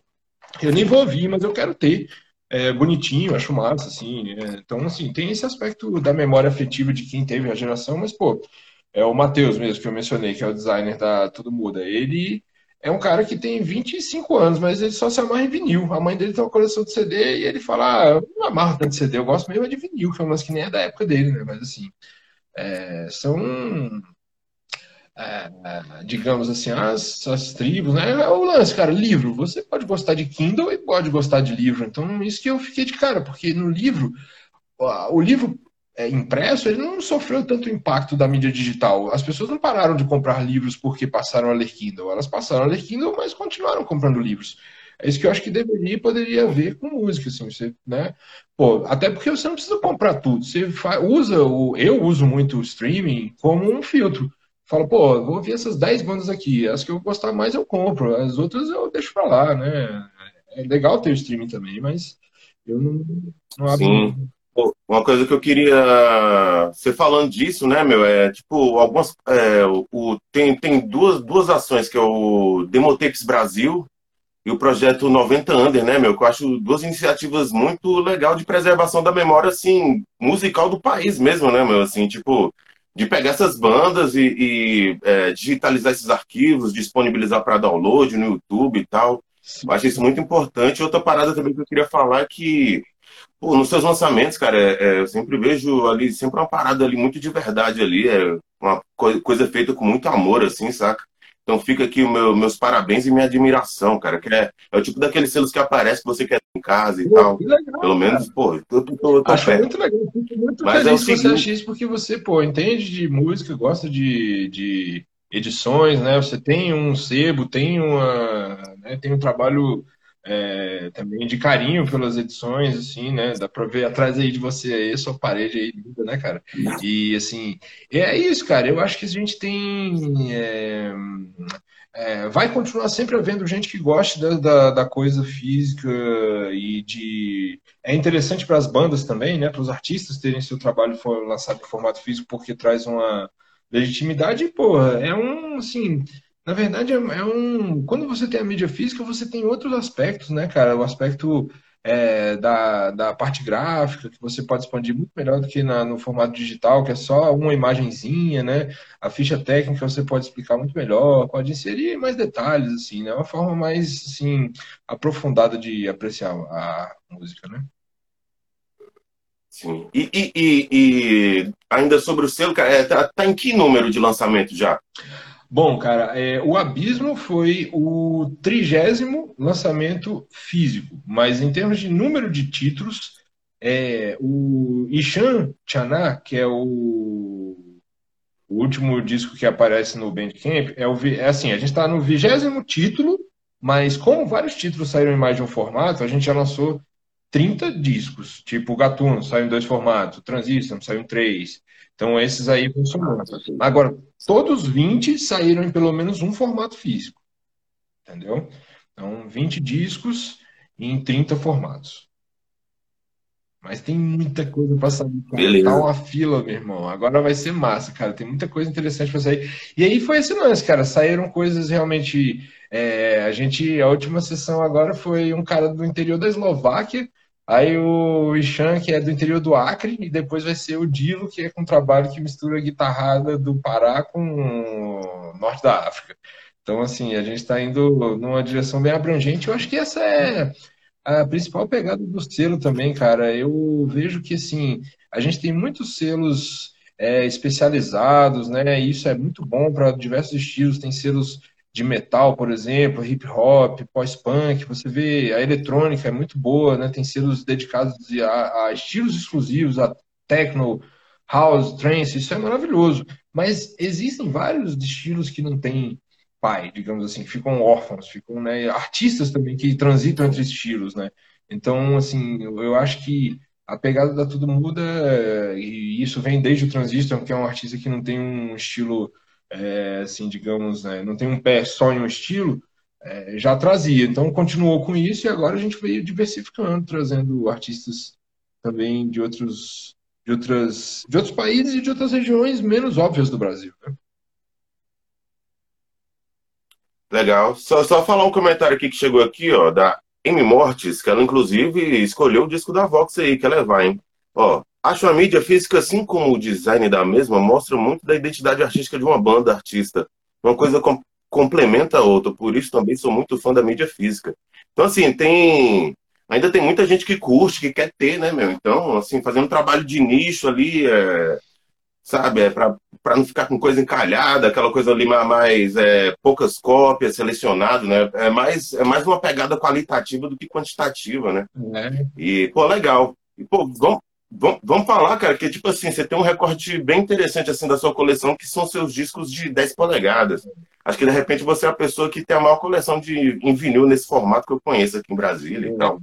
eu nem vou ouvir, mas eu quero ter. É bonitinho, acho massa, assim. É, então, assim, tem esse aspecto da memória afetiva de quem teve a geração, mas, pô, é o Matheus mesmo, que eu mencionei, que é o designer da Tudo Muda. Ele é um cara que tem 25 anos, mas ele só se amarra em vinil. A mãe dele tem uma coleção de CD e ele fala: ah, eu não amarro tanto de CD, eu gosto mesmo de vinil, que é umas que nem é da época dele, né? Mas assim, é, são. É, digamos assim, as, as tribos, né? É o lance, cara, livro. Você pode gostar de Kindle e pode gostar de livro. Então, isso que eu fiquei de cara, porque no livro, o livro é, impresso, ele não sofreu tanto impacto da mídia digital. As pessoas não pararam de comprar livros porque passaram a ler Kindle. Elas passaram a ler Kindle, mas continuaram comprando livros. É isso que eu acho que deveria e poderia ver com música, assim, você, né? Pô, até porque você não precisa comprar tudo. Você usa o, eu uso muito o streaming como um filtro. Falo, pô, vou ouvir essas 10 bandas aqui. As que eu gostar mais eu compro, as outras eu deixo pra lá, né? É legal ter o streaming também, mas eu não, não abro. Sim. Uma coisa que eu queria. Você falando disso, né, meu? É tipo, algumas. É, o, tem tem duas, duas ações, que é o Demotapes Brasil e o projeto 90 Under, né, meu? Que eu acho duas iniciativas muito legal de preservação da memória, assim, musical do país mesmo, né, meu? Assim, tipo, de pegar essas bandas e, e é, digitalizar esses arquivos, disponibilizar para download no YouTube e tal. Eu acho isso muito importante. Outra parada também que eu queria falar é que Pô, nos seus lançamentos, cara, é, é, eu sempre vejo ali, sempre uma parada ali muito de verdade ali, é uma co coisa feita com muito amor, assim, saca? Então fica aqui meu, meus parabéns e minha admiração, cara, que é, é o tipo daqueles selos que aparece que você quer em casa e pô, tal. Legal, Pelo menos, cara. pô, eu tô, tô, tô Acho perto. muito legal, fico muito Mas feliz é seguinte... você porque você, pô, entende de música, gosta de, de edições, né? Você tem um sebo, tem uma, né, tem um trabalho é, também de carinho pelas edições, assim, né? Dá pra ver atrás aí de você aí, sua parede aí linda, né, cara? E assim, é isso, cara. Eu acho que a gente tem. É, é, vai continuar sempre havendo gente que goste da, da, da, coisa física e de. É interessante para as bandas também, né? Para os artistas terem seu trabalho lançado em formato físico, porque traz uma legitimidade, porra, é um, assim, na verdade, é, é um. Quando você tem a mídia física, você tem outros aspectos, né, cara? O aspecto é, da, da parte gráfica, que você pode expandir muito melhor do que na, no formato digital, que é só uma imagenzinha, né? A ficha técnica você pode explicar muito melhor, pode inserir mais detalhes, assim, né? Uma forma mais, assim, aprofundada de apreciar a música, né? Sim. E, e, e, e ainda sobre o selo, cara, é, tá, tá em que número de lançamento já? Bom, cara, é, o Abismo foi o trigésimo lançamento físico, mas em termos de número de títulos, é, o Ishan Chana, que é o, o, último disco que aparece no Bandcamp, é, o, é assim, a gente está no vigésimo título, mas como vários títulos saíram em mais de um formato, a gente já lançou 30 discos, tipo o Gatuno saiu em dois formatos, o Transistor saiu em três, então, esses aí vão somando. Agora, todos 20 saíram em pelo menos um formato físico. Entendeu? Então, 20 discos em 30 formatos. Mas tem muita coisa para sair. Beleza. Tá uma fila, meu irmão. Agora vai ser massa, cara. Tem muita coisa interessante para sair. E aí foi esse lance, cara. Saíram coisas realmente. É, a gente, a última sessão agora foi um cara do interior da Eslováquia Aí o Ishan, que é do interior do Acre, e depois vai ser o Dilo, que é com um trabalho que mistura a guitarrada do Pará com o norte da África. Então, assim, a gente está indo numa direção bem abrangente. Eu acho que essa é a principal pegada do selo também, cara. Eu vejo que, assim, a gente tem muitos selos é, especializados, né? Isso é muito bom para diversos estilos. Tem selos de metal, por exemplo, hip hop, pós-punk, você vê a eletrônica é muito boa, né? Tem selos dedicados a, a estilos exclusivos, a techno, house, trance, isso é maravilhoso. Mas existem vários estilos que não têm pai, digamos assim, ficam órfãos, ficam né, artistas também que transitam entre estilos, né? Então, assim, eu, acho que a pegada da Tudo Muda, e isso vem desde o Transistor, que é um artista que não tem um estilo é, assim, digamos, né, não tem um pé só em um estilo, é, já trazia. Então continuou com isso e agora a gente veio diversificando, trazendo artistas também de outros de outras de outros países e de outras regiões menos óbvias do Brasil. Né? Legal. Só, só falar um comentário aqui que chegou aqui, ó, da M Mortes, que ela inclusive escolheu o disco da Vox aí, que ela levar, hein? Ó, acho a mídia física, assim como o design da mesma, mostra muito da identidade artística de uma banda artista. Uma coisa com, complementa a outra, por isso também sou muito fã da mídia física. Então, assim, tem. Ainda tem muita gente que curte, que quer ter, né, meu? Então, assim, fazendo um trabalho de nicho ali, é, sabe? É para não ficar com coisa encalhada, aquela coisa ali mais é, poucas cópias, selecionado, né? É mais, é mais uma pegada qualitativa do que quantitativa, né? É. E, pô, legal. E, pô, vamos, vamos, falar, cara, que, tipo assim, você tem um recorte bem interessante, assim, da sua coleção, que são seus discos de 10 polegadas. Acho que, de repente, você é a pessoa que tem a maior coleção de em vinil nesse formato que eu conheço aqui em Brasília e tal.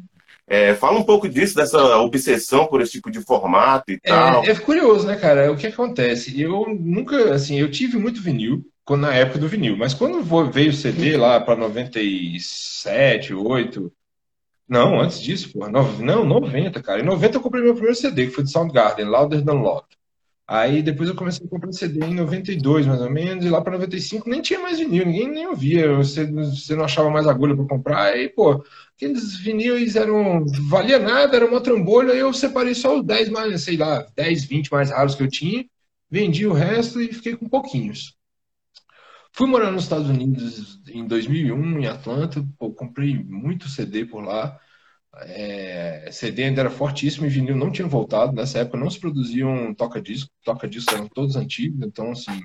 É, fala um pouco disso, dessa obsessão por esse tipo de formato e é, tal. É curioso, né, cara? O que acontece? Eu nunca, assim, eu tive muito vinil na época do vinil, mas quando veio o CD lá para 97, 8, não, antes disso, porra, não, 90, cara. Em 90 eu comprei meu primeiro CD, que foi de Soundgarden, Louder Than Love. Aí depois eu comecei a comprar CD em 92, mais ou menos, e lá para 95 nem tinha mais vinil, ninguém nem ouvia, você, você não achava mais agulha para comprar, aí, pô, aqueles vinis eram, valia nada, era uma trambolha, aí eu separei só os 10 mais, sei lá, 10, 20 mais raros que eu tinha, vendi o resto e fiquei com pouquinhos. Fui morar nos Estados Unidos em 2001, em Atlanta, pô, comprei muito CD por lá, é, CD ainda era fortíssimo e vinil não tinha voltado. Nessa época não se produziam toca-disco, toca-disco eram todos antigos, então assim,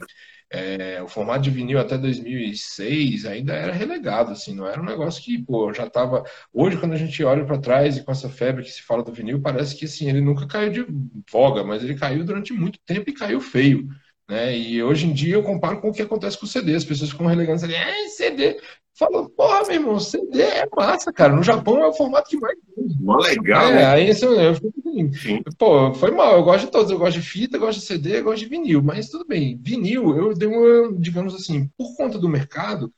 é, o formato de vinil até 2006 ainda era relegado, assim, não era um negócio que, pô, já estava. Hoje, quando a gente olha para trás e com essa febre que se fala do vinil, parece que assim, ele nunca caiu de voga, mas ele caiu durante muito tempo e caiu feio. Né? E hoje em dia eu comparo com o que acontece com o CD. As pessoas ficam relegando ali, é CD. Falou, porra, meu irmão, CD é massa, cara. No Japão é o formato que mais. Mó legal. É, né? aí assim, eu fico assim, pô, foi mal. Eu gosto de todos. Eu gosto de fita, gosto de CD, gosto de vinil. Mas tudo bem. Vinil, eu dei uma, digamos assim, por conta do mercado,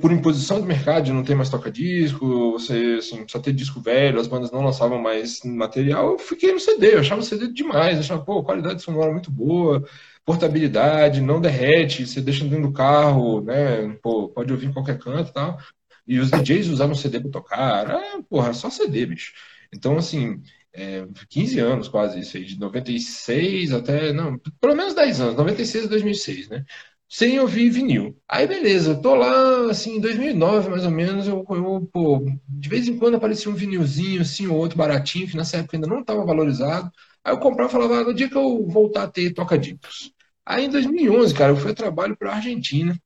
por imposição do mercado, não ter mais toca-disco, você assim, precisa ter disco velho, as bandas não lançavam mais material, eu fiquei no CD, eu achava o CD demais, achava, pô, qualidade sonora muito boa, portabilidade, não derrete, você deixa dentro do carro, né, pô, pode ouvir em qualquer canto e tal. E os DJs usavam CD para tocar, ah, porra, só CD, bicho. Então, assim, é, 15 anos quase isso aí, de 96 até, não, pelo menos 10 anos, 96 a 2006, né? Sem ouvir vinil. Aí beleza, eu tô lá, assim, em 2009 mais ou menos, eu, eu pô, de vez em quando aparecia um vinilzinho, assim, ou outro baratinho, que nessa época ainda não estava valorizado. Aí eu comprava e falava, ah, no dia que eu voltar a ter toca-discos. Aí em 2011, cara, eu fui a trabalho para Argentina.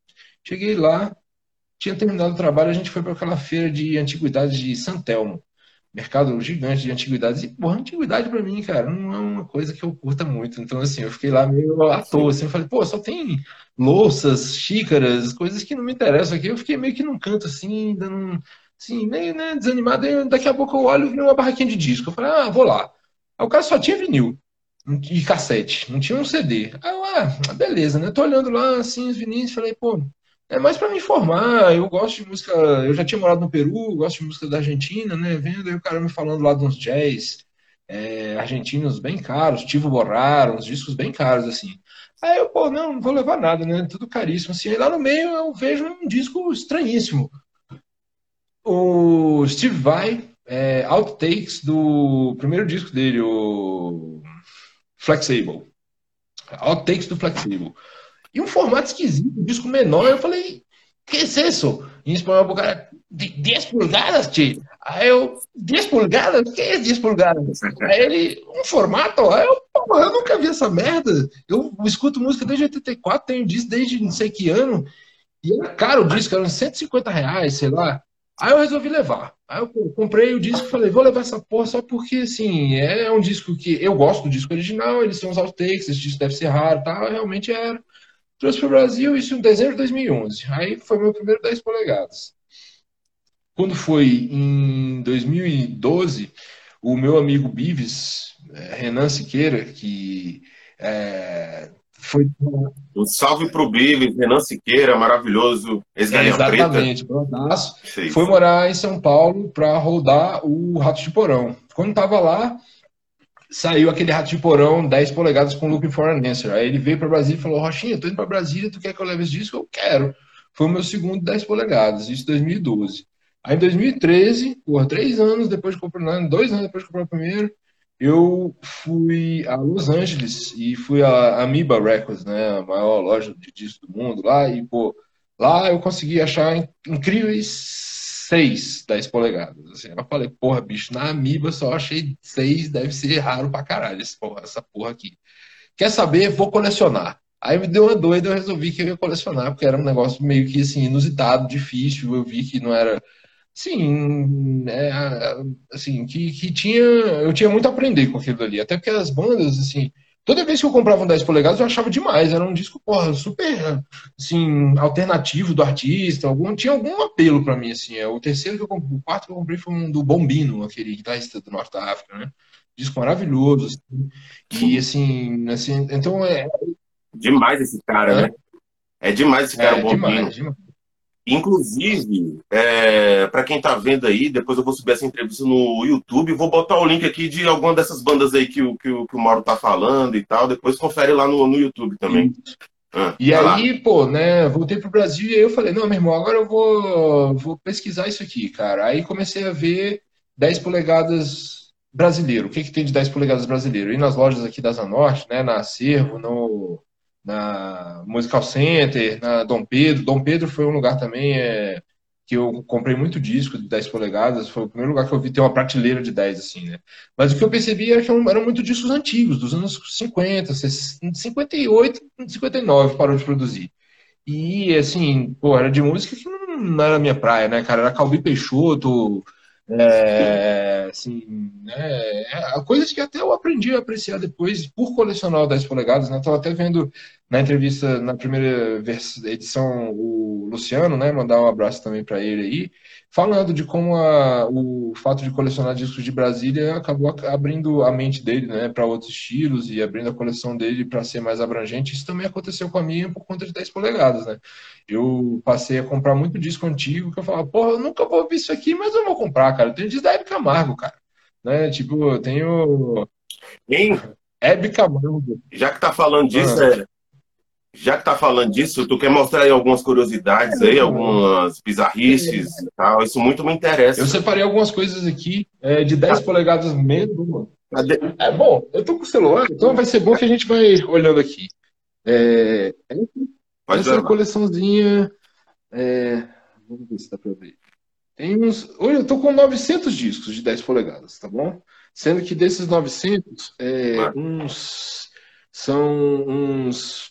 Cheguei lá, tinha terminado o trabalho, a gente foi para aquela feira de antiguidades de Santelmo mercado gigante de antiguidades. E, porra, antiguidade para mim, cara, não é uma coisa que eu curta muito. Então, assim, eu fiquei lá meio à toa, assim, eu falei, pô, só tem louças, xícaras, coisas que não me interessam aqui. Eu fiquei meio que num canto, assim, dando, assim, meio, né, desanimado. E daqui a pouco eu olho e vi uma barraquinha de disco. Eu falei, ah, vou lá. Aí o cara só tinha vinil e cassete, não tinha um CD. Aí eu, ah, beleza, né? Tô olhando lá, assim, os vinis, falei, pô, é mais para me informar. Eu gosto de música. Eu já tinha morado no Peru, gosto de música da Argentina, né? Vendo aí o cara me falando lá de uns jazz é, argentinos bem caros, Tivo Borrar, uns discos bem caros, assim. Aí eu, pô, não, não vou levar nada, né? Tudo caríssimo, assim. Aí lá no meio eu vejo um disco estranhíssimo. O Steve Vai, é, Outtakes do primeiro disco dele, o Flexible. Outtakes do Flexible. E um formato esquisito, um disco menor. Eu falei, que é isso? Em espanhol, o cara, 10 polegadas, tio. Aí eu, 10 polegadas? Que é 10 polegadas? Aí ele, um formato? Aí eu, eu nunca vi essa merda. Eu escuto música desde 84, tenho disco desde não sei que ano. E era caro o disco, era uns 150 reais, sei lá. Aí eu resolvi levar. Aí eu comprei o disco e falei, vou levar essa porra só porque, assim, é um disco que eu gosto do disco original, eles são os outtakes, esse disco deve ser raro e tal, realmente era. Trouxe para o Brasil isso em dezembro de 2011. Aí foi meu primeiro 10 polegadas. Quando foi em 2012, o meu amigo Bives, é, Renan Siqueira, que é, Foi. Um salve pro Bives, Renan Siqueira, maravilhoso, Exatamente, preta. Foi morar em São Paulo para rodar o Rato de Porão. Quando tava lá, saiu aquele Rato de Porão 10 polegadas com Looking for an Answer. Aí ele veio para Brasília e falou: Rochinha, tô indo para Brasília, tu quer que eu leve esse disco? Eu quero. Foi o meu segundo 10 polegadas, isso em 2012. Aí em 2013, por três anos depois de comprar, dois anos depois de comprar o primeiro, eu fui a Los Angeles e fui a Amoeba Records, né, a maior loja de discos do mundo lá, e pô, lá eu consegui achar incríveis seis 10 polegadas. Assim, eu falei, porra, bicho, na Amiba só achei seis, deve ser raro pra caralho porra, essa porra aqui. Quer saber? Vou colecionar. Aí me deu uma doida, eu resolvi que eu ia colecionar, porque era um negócio meio que assim, inusitado, difícil. Eu vi que não era Sim, é, assim, que, que tinha, eu tinha muito a aprender com aquilo ali, até porque as bandas, assim, toda vez que eu comprava um 10 polegadas eu achava demais, era um disco, porra, super, assim, alternativo do artista, algum, tinha algum apelo para mim, assim, é, o terceiro que eu comprei, o quarto que eu comprei foi um do Bombino, aquele guitarrista do Norte da África, né, disco maravilhoso, assim, e assim, assim, então é... Demais esse cara, é. né? É demais esse cara, é, o Bombino. Demais, demais. Inclusive, é, para quem está vendo aí, depois eu vou subir essa entrevista no YouTube, vou botar o link aqui de alguma dessas bandas aí que o, que o, que o Mauro tá falando e tal. Depois confere lá no, no YouTube também. Ah, e aí, lá. pô, né, voltei pro Brasil e aí eu falei, não, meu irmão, agora eu vou, vou pesquisar isso aqui, cara. Aí comecei a ver 10 polegadas brasileiro. O que, que tem de 10 polegadas brasileiro? E nas lojas aqui da Zanorte, né, na Acervo, no na Musical Center, na Dom Pedro. Dom Pedro foi um lugar também é, que eu comprei muito disco de 10 polegadas, foi o primeiro lugar que eu vi ter uma prateleira de 10, assim, né? Mas o que eu percebi é que eram muito discos antigos, dos anos 50, 58, 59 parou de produzir. E, assim, pô, era de música que não era minha praia, né, cara? Era Calbi Peixoto, é, assim, né, é, coisas que até eu aprendi a apreciar depois por colecionar o 10 polegadas, né? Estava até vendo na entrevista, na primeira edição, o Luciano, né? Mandar um abraço também para ele aí falando de como a, o fato de colecionar discos de Brasília acabou abrindo a mente dele né, para outros estilos e abrindo a coleção dele para ser mais abrangente. Isso também aconteceu com a minha por conta de 10 polegadas. Né? Eu passei a comprar muito disco antigo que eu falava, porra, eu nunca vou ouvir isso aqui, mas eu vou comprar, cara. Eu tenho disco da Hebe Camargo, cara. Né? Tipo, eu tenho. Hein? Hebe Camargo. Já que tá falando disso, ah. é, já que tá falando disso, tu quer mostrar aí algumas curiosidades aí, algumas bizarrices e tal? Isso muito me interessa. Eu separei algumas coisas aqui é, de 10 ah. polegadas mesmo. É bom, eu tô com o celular, então vai ser bom que a gente vai olhando aqui. É, essa é coleçãozinha. É, vamos ver se dá pra ver. Tem uns. Olha, eu tô com 900 discos de 10 polegadas, tá bom? Sendo que desses 900, é, uns são uns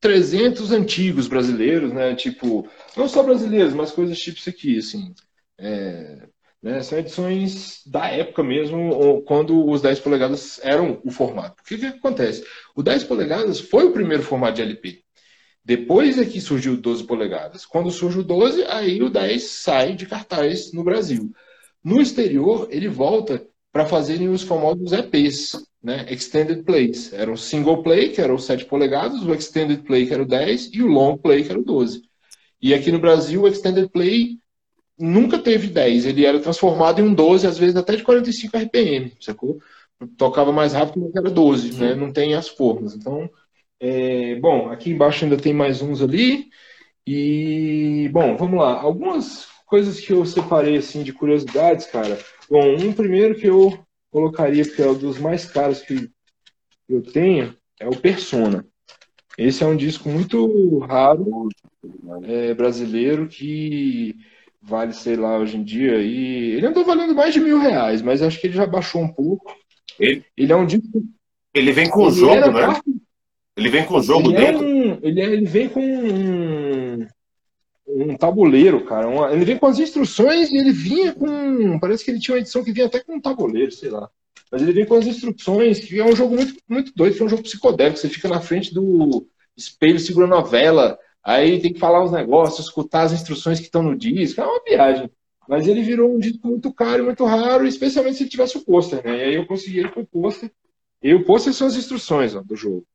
300 antigos brasileiros, né? Tipo, não só brasileiros, mas coisas tipo isso aqui, assim. É, né? São edições da época mesmo, quando os 10 polegadas eram o formato. O que, que acontece? O 10 polegadas foi o primeiro formato de LP. Depois é que surgiu o 12 polegadas. Quando surge o 12, aí o 10 sai de cartaz no Brasil. No exterior, ele volta para fazerem os famosos EPs, né? Extended Plays. Era o single play, que era o 7 polegadas, o Extended Play, que era o 10, e o Long Play, que era o 12. E aqui no Brasil, o Extended Play nunca teve 10, ele era transformado em um 12, às vezes até de 45 RPM, sacou? Tocava mais rápido, mas era 12, né? Não tem as formas. Então, é... bom, aqui embaixo ainda tem mais uns ali. E, bom, vamos lá. Algumas coisas que eu separei, assim, de curiosidades, cara. Bom, um primeiro que eu colocaria, que é um dos mais caros que eu tenho, é o Persona. Esse é um disco muito raro, é, brasileiro, que vale, sei lá, hoje em dia. E ele andou valendo mais de mil reais, mas acho que ele já baixou um pouco. Ele, ele é um disco. Ele vem com o jogo, né? Parte... Ele vem com o jogo ele é dentro? É um, ele, é, ele vem com um, um tabuleiro, cara. Uma, ele vem com as instruções e ele vinha com. Parece que ele tinha uma edição que vinha até com um tabuleiro, sei lá. Mas ele vem com as instruções, que é um jogo muito, muito doido, que é um jogo psicodélico. Você fica na frente do espelho segurando a vela, aí tem que falar os negócios, escutar as instruções que estão no disco. É uma viagem. Mas ele virou um disco muito caro e muito raro, especialmente se tivesse o pôster, né? E aí eu consegui ele com o pôster. E o pôster são as instruções ó, do jogo.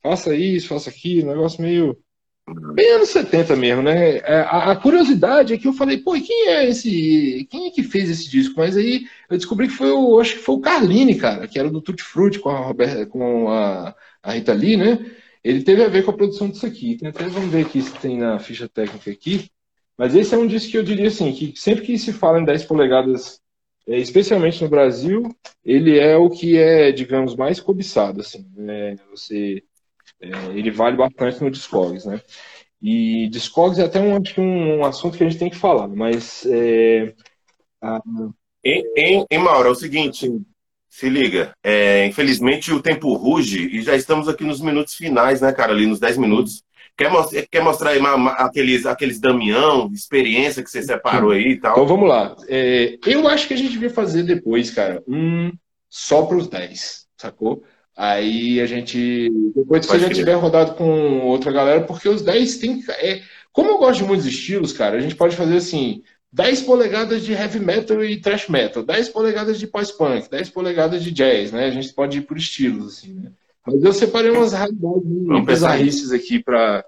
faça isso, faça aquilo, negócio meio. Bem anos 70 mesmo, né? É, a, a, curiosidade é que eu falei, pô, quem é esse. Quem é que fez esse disco? Mas aí eu descobri que foi o. Acho que foi o Carline, cara, que era do Tutti Frutti com a, Roberta, com a, a Rita Lee, né? Ele teve a ver com a produção disso aqui. Tem até, vamos ver aqui se tem na ficha técnica aqui. Mas esse é um disco que eu diria assim, que sempre que se fala em 10 polegadas, é, especialmente no Brasil, ele é o que é, digamos, mais cobiçado, assim. Né? Você ele vale bastante no Discogs, né? E Discogs é até um, um, um assunto que a gente tem que falar, mas. É, a... em, em, em Mauro, é o seguinte, se liga, é, infelizmente o tempo ruge e já estamos aqui nos minutos finais, né, cara? Ali nos 10 minutos. Quer, mostrar, quer mostrar aí aqueles, aqueles Damião, experiência que você separou aí e tal? Então vamos lá. É, eu acho que a gente devia fazer depois, cara, um só para os 10, sacou? Aí a gente. Depois que você já tiver rodado com outra galera, porque os 10 tem. É, como eu gosto de muitos estilos, cara, a gente pode fazer assim: 10 polegadas de heavy metal e thrash metal, 10 polegadas de pós-punk, 10 polegadas de jazz, né? A gente pode ir por estilos, assim, né? Mas eu separei umas raridades bizarrices aqui para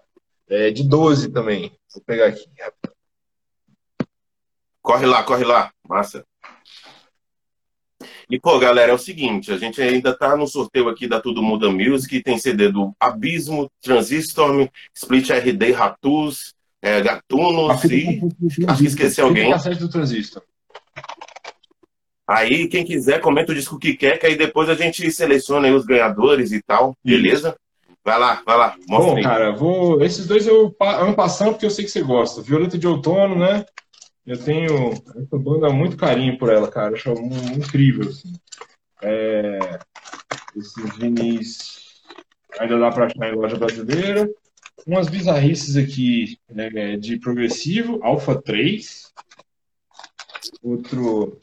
é, de 12 também. Vou pegar aqui. Corre lá, corre lá. Massa. E, pô, galera, é o seguinte, a gente ainda tá no sorteio aqui da Tudo Muda Music, tem CD do Abismo, Transistor, Split RD, Ratus, é, Gatunos e... Acho que esqueci alguém. do Transistor. Aí, quem quiser, comenta o disco que quer, que aí depois a gente seleciona os ganhadores e tal, beleza? Vai lá, vai lá, mostra Bom, aí. cara, vou... esses dois eu amo passando porque eu sei que você gosta. Violeta de Outono, né? Eu tenho essa banda muito carinho por ela, cara. Eu acho incrível. Assim. É, esses vinis ainda dá para achar em loja brasileira. Umas bizarrices aqui né, de progressivo, Alpha 3. Outro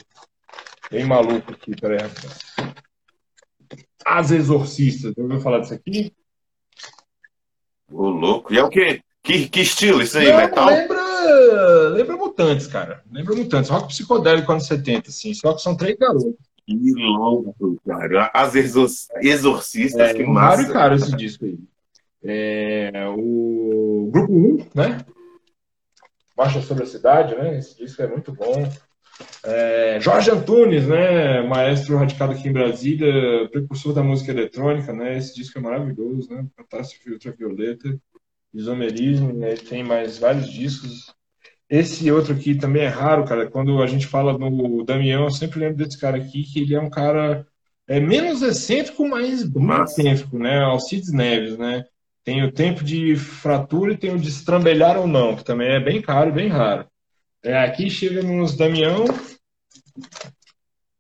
bem maluco aqui, peraí. As Exorcistas, já ouviu falar disso aqui? Ô, louco. E é o quê? Que, que estilo isso aí, Não, metal? Lembra lembra Mutantes, cara. Lembra Mutantes. Rock psicodélico anos 70, assim. Só que são três garotos. Que louco, cara. As exorcistas, é, que massa. Raro caro esse disco aí. É, o Grupo 1, né? Marcha sobre a Cidade, né? Esse disco é muito bom. É, Jorge Antunes, né? Maestro radicado aqui em Brasília, precursor da música eletrônica, né? Esse disco é maravilhoso, né? Catástrofe Ultravioleta, Isomerismo, né? Tem mais vários discos. Esse outro aqui também é raro, cara. Quando a gente fala no Damião, eu sempre lembro desse cara aqui, que ele é um cara é menos excêntrico, mas mais excêntrico, né? Alcides Neves, né? Tem o tempo de fratura e tem o de estrambelhar ou não, que também é bem caro, bem raro. É, aqui chega nos Damião,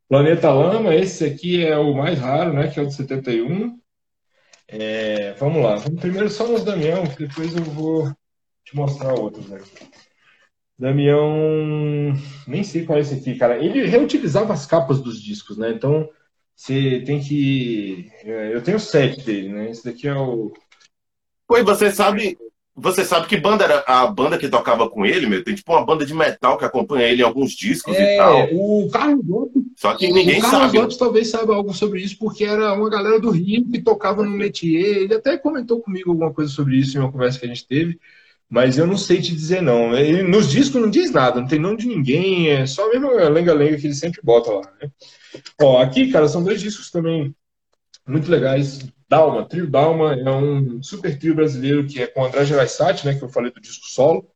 Planeta Lama, esse aqui é o mais raro, né? Que é o de 71. É, vamos lá, vamos primeiro só nos Damião, depois eu vou te mostrar outros aqui. Damião, nem sei qual é esse aqui, cara. Ele reutilizava as capas dos discos, né? Então você tem que. É, eu tenho sete dele, né? Esse daqui é o. Pois você sabe. Você sabe que banda era a banda que tocava com ele, meu? Tem tipo uma banda de metal que acompanha ele em alguns discos é, e tal. O Carlos. Só que ninguém o Carlos sabe. Lopes talvez saiba algo sobre isso, porque era uma galera do Rio que tocava no métier. Ele até comentou comigo alguma coisa sobre isso em uma conversa que a gente teve. Mas eu não sei te dizer, não. Ele, nos discos não diz nada, não tem nome de ninguém, é só a lenga-lenga que ele sempre bota lá. Né? Ó, aqui, cara, são dois discos também muito legais. Dalma, Trio Dalma é um super trio brasileiro que é com André Geraisati, né, que eu falei do disco solo,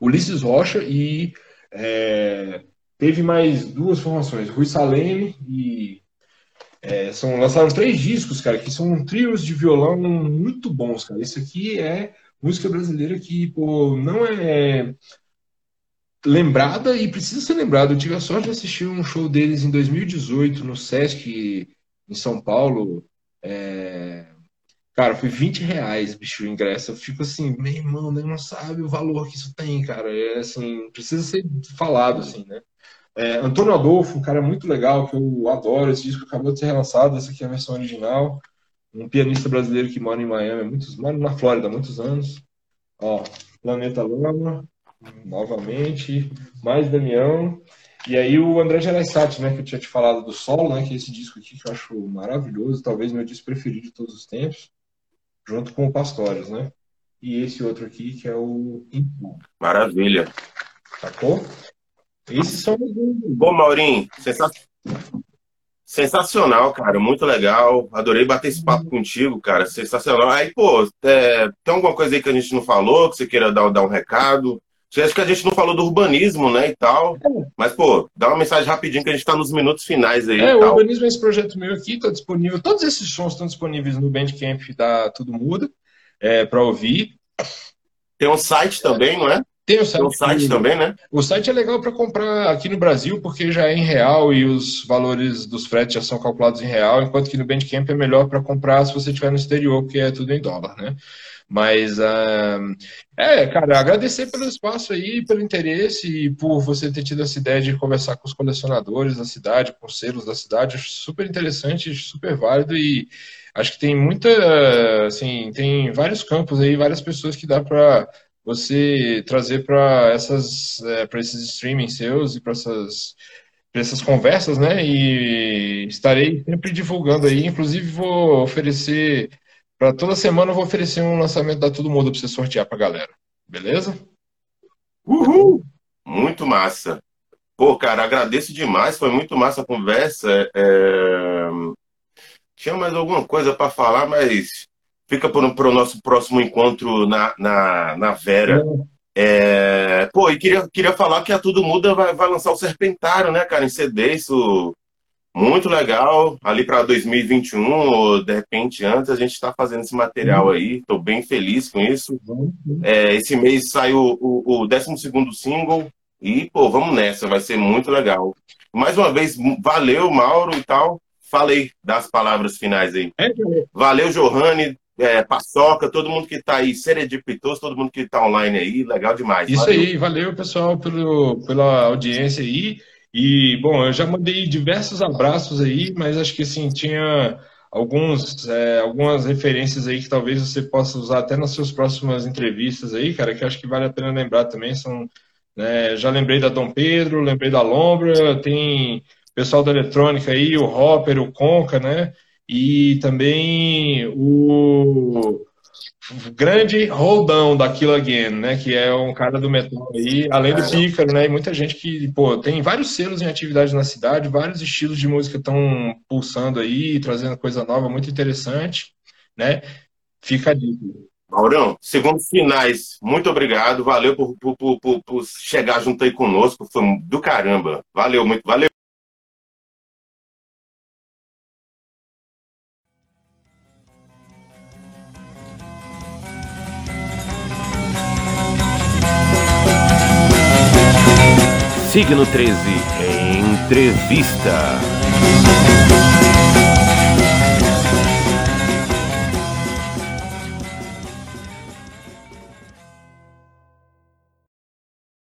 Ulisses Rocha e é, teve mais duas formações, Rui Saleme e é, são lançaram três discos, cara, que são trios de violão muito bons, cara. Esse aqui é música brasileira que pô, não é lembrada e precisa ser lembrada. Eu tive a sorte de assistir um show deles em 2018 no Sesc em São Paulo. É... Cara, foi 20 reais, bicho, o ingresso. Eu fico assim, meu irmão, não sabe o valor que isso tem, cara. É assim, precisa ser falado, assim, né? É, Antônio Adolfo, um cara muito legal, que eu adoro. Esse disco acabou de ser relançado, essa aqui é a versão original um pianista brasileiro que mora em Miami, muitos, mora na Flórida há muitos anos. Ó, Planeta Lama, novamente, mais Damião. E aí o André Gereissati, né, que eu tinha te falado do solo, né, que é esse disco aqui que eu acho maravilhoso, talvez meu disco preferido de todos os tempos. Junto com o Pastorius, né? E esse outro aqui que é o Impu. Maravilha. Sacou? Esses são os. Bom, Maurinho, sensacional. Sensacional, cara, muito legal. Adorei bater esse papo contigo, cara. Sensacional. Aí, pô, é, tem alguma coisa aí que a gente não falou, que você queira dar, dar um recado? Acho que a gente não falou do urbanismo, né, e tal. Mas, pô, dá uma mensagem rapidinho que a gente tá nos minutos finais aí. É, o urbanismo é esse projeto meu aqui, tá disponível. Todos esses sons estão disponíveis no Bandcamp da Tudo Muda, é, para ouvir. Tem um site também, não é? Tem o site, Tem um site também, né? O site é legal para comprar aqui no Brasil, porque já é em real e os valores dos fretes já são calculados em real, enquanto que no Bandcamp é melhor para comprar se você estiver no exterior, porque é tudo em dólar, né? Mas, uh, é, cara, agradecer pelo espaço aí, pelo interesse e por você ter tido essa ideia de conversar com os colecionadores da cidade, com os selos da cidade. Super interessante, super válido e acho que tem muita, assim, tem vários campos aí, várias pessoas que dá para você trazer para essas é, para esses streaming seus e para essas essas conversas, né? E estarei sempre divulgando aí, inclusive vou oferecer para toda semana eu vou oferecer um lançamento da Tudo Muda para você sortear para galera. Beleza? Uhul! Muito massa. Pô, cara, agradeço demais, foi muito massa a conversa. É... Tinha mais alguma coisa para falar, mas fica para o nosso próximo encontro na, na, na Vera. É, pô, e queria, queria falar que a Tudo Muda vai, vai lançar o Serpentário, né, cara, em CD, isso muito legal. Ali para 2021, ou de repente antes, a gente está fazendo esse material aí. Estou bem feliz com isso. É, esse mês saiu o, o 12 single. E, pô, vamos nessa, vai ser muito legal. Mais uma vez, valeu, Mauro e tal. Falei das palavras finais aí. É, valeu, Johanne é, Paçoca, todo mundo que está aí, Seredipitos, todo mundo que está online aí, legal demais. Isso valeu. aí, valeu pessoal pelo, pela audiência aí. E, bom, eu já mandei diversos abraços aí, mas acho que assim, tinha alguns, é, algumas referências aí que talvez você possa usar até nas suas próximas entrevistas aí, cara, que acho que vale a pena lembrar também. São, né, já lembrei da Dom Pedro, lembrei da Lombra, tem pessoal da eletrônica aí, o Hopper, o Conca, né? e também o grande Roldão da Kill Again, né, que é um cara do metal aí, além do Pícaro, né, e muita gente que, pô, tem vários selos em atividade na cidade, vários estilos de música estão pulsando aí, trazendo coisa nova, muito interessante, né, fica a dica. Maurão, segundos finais, muito obrigado, valeu por, por, por, por chegar junto aí conosco, foi do caramba, valeu muito, valeu. Signo 13 Entrevista.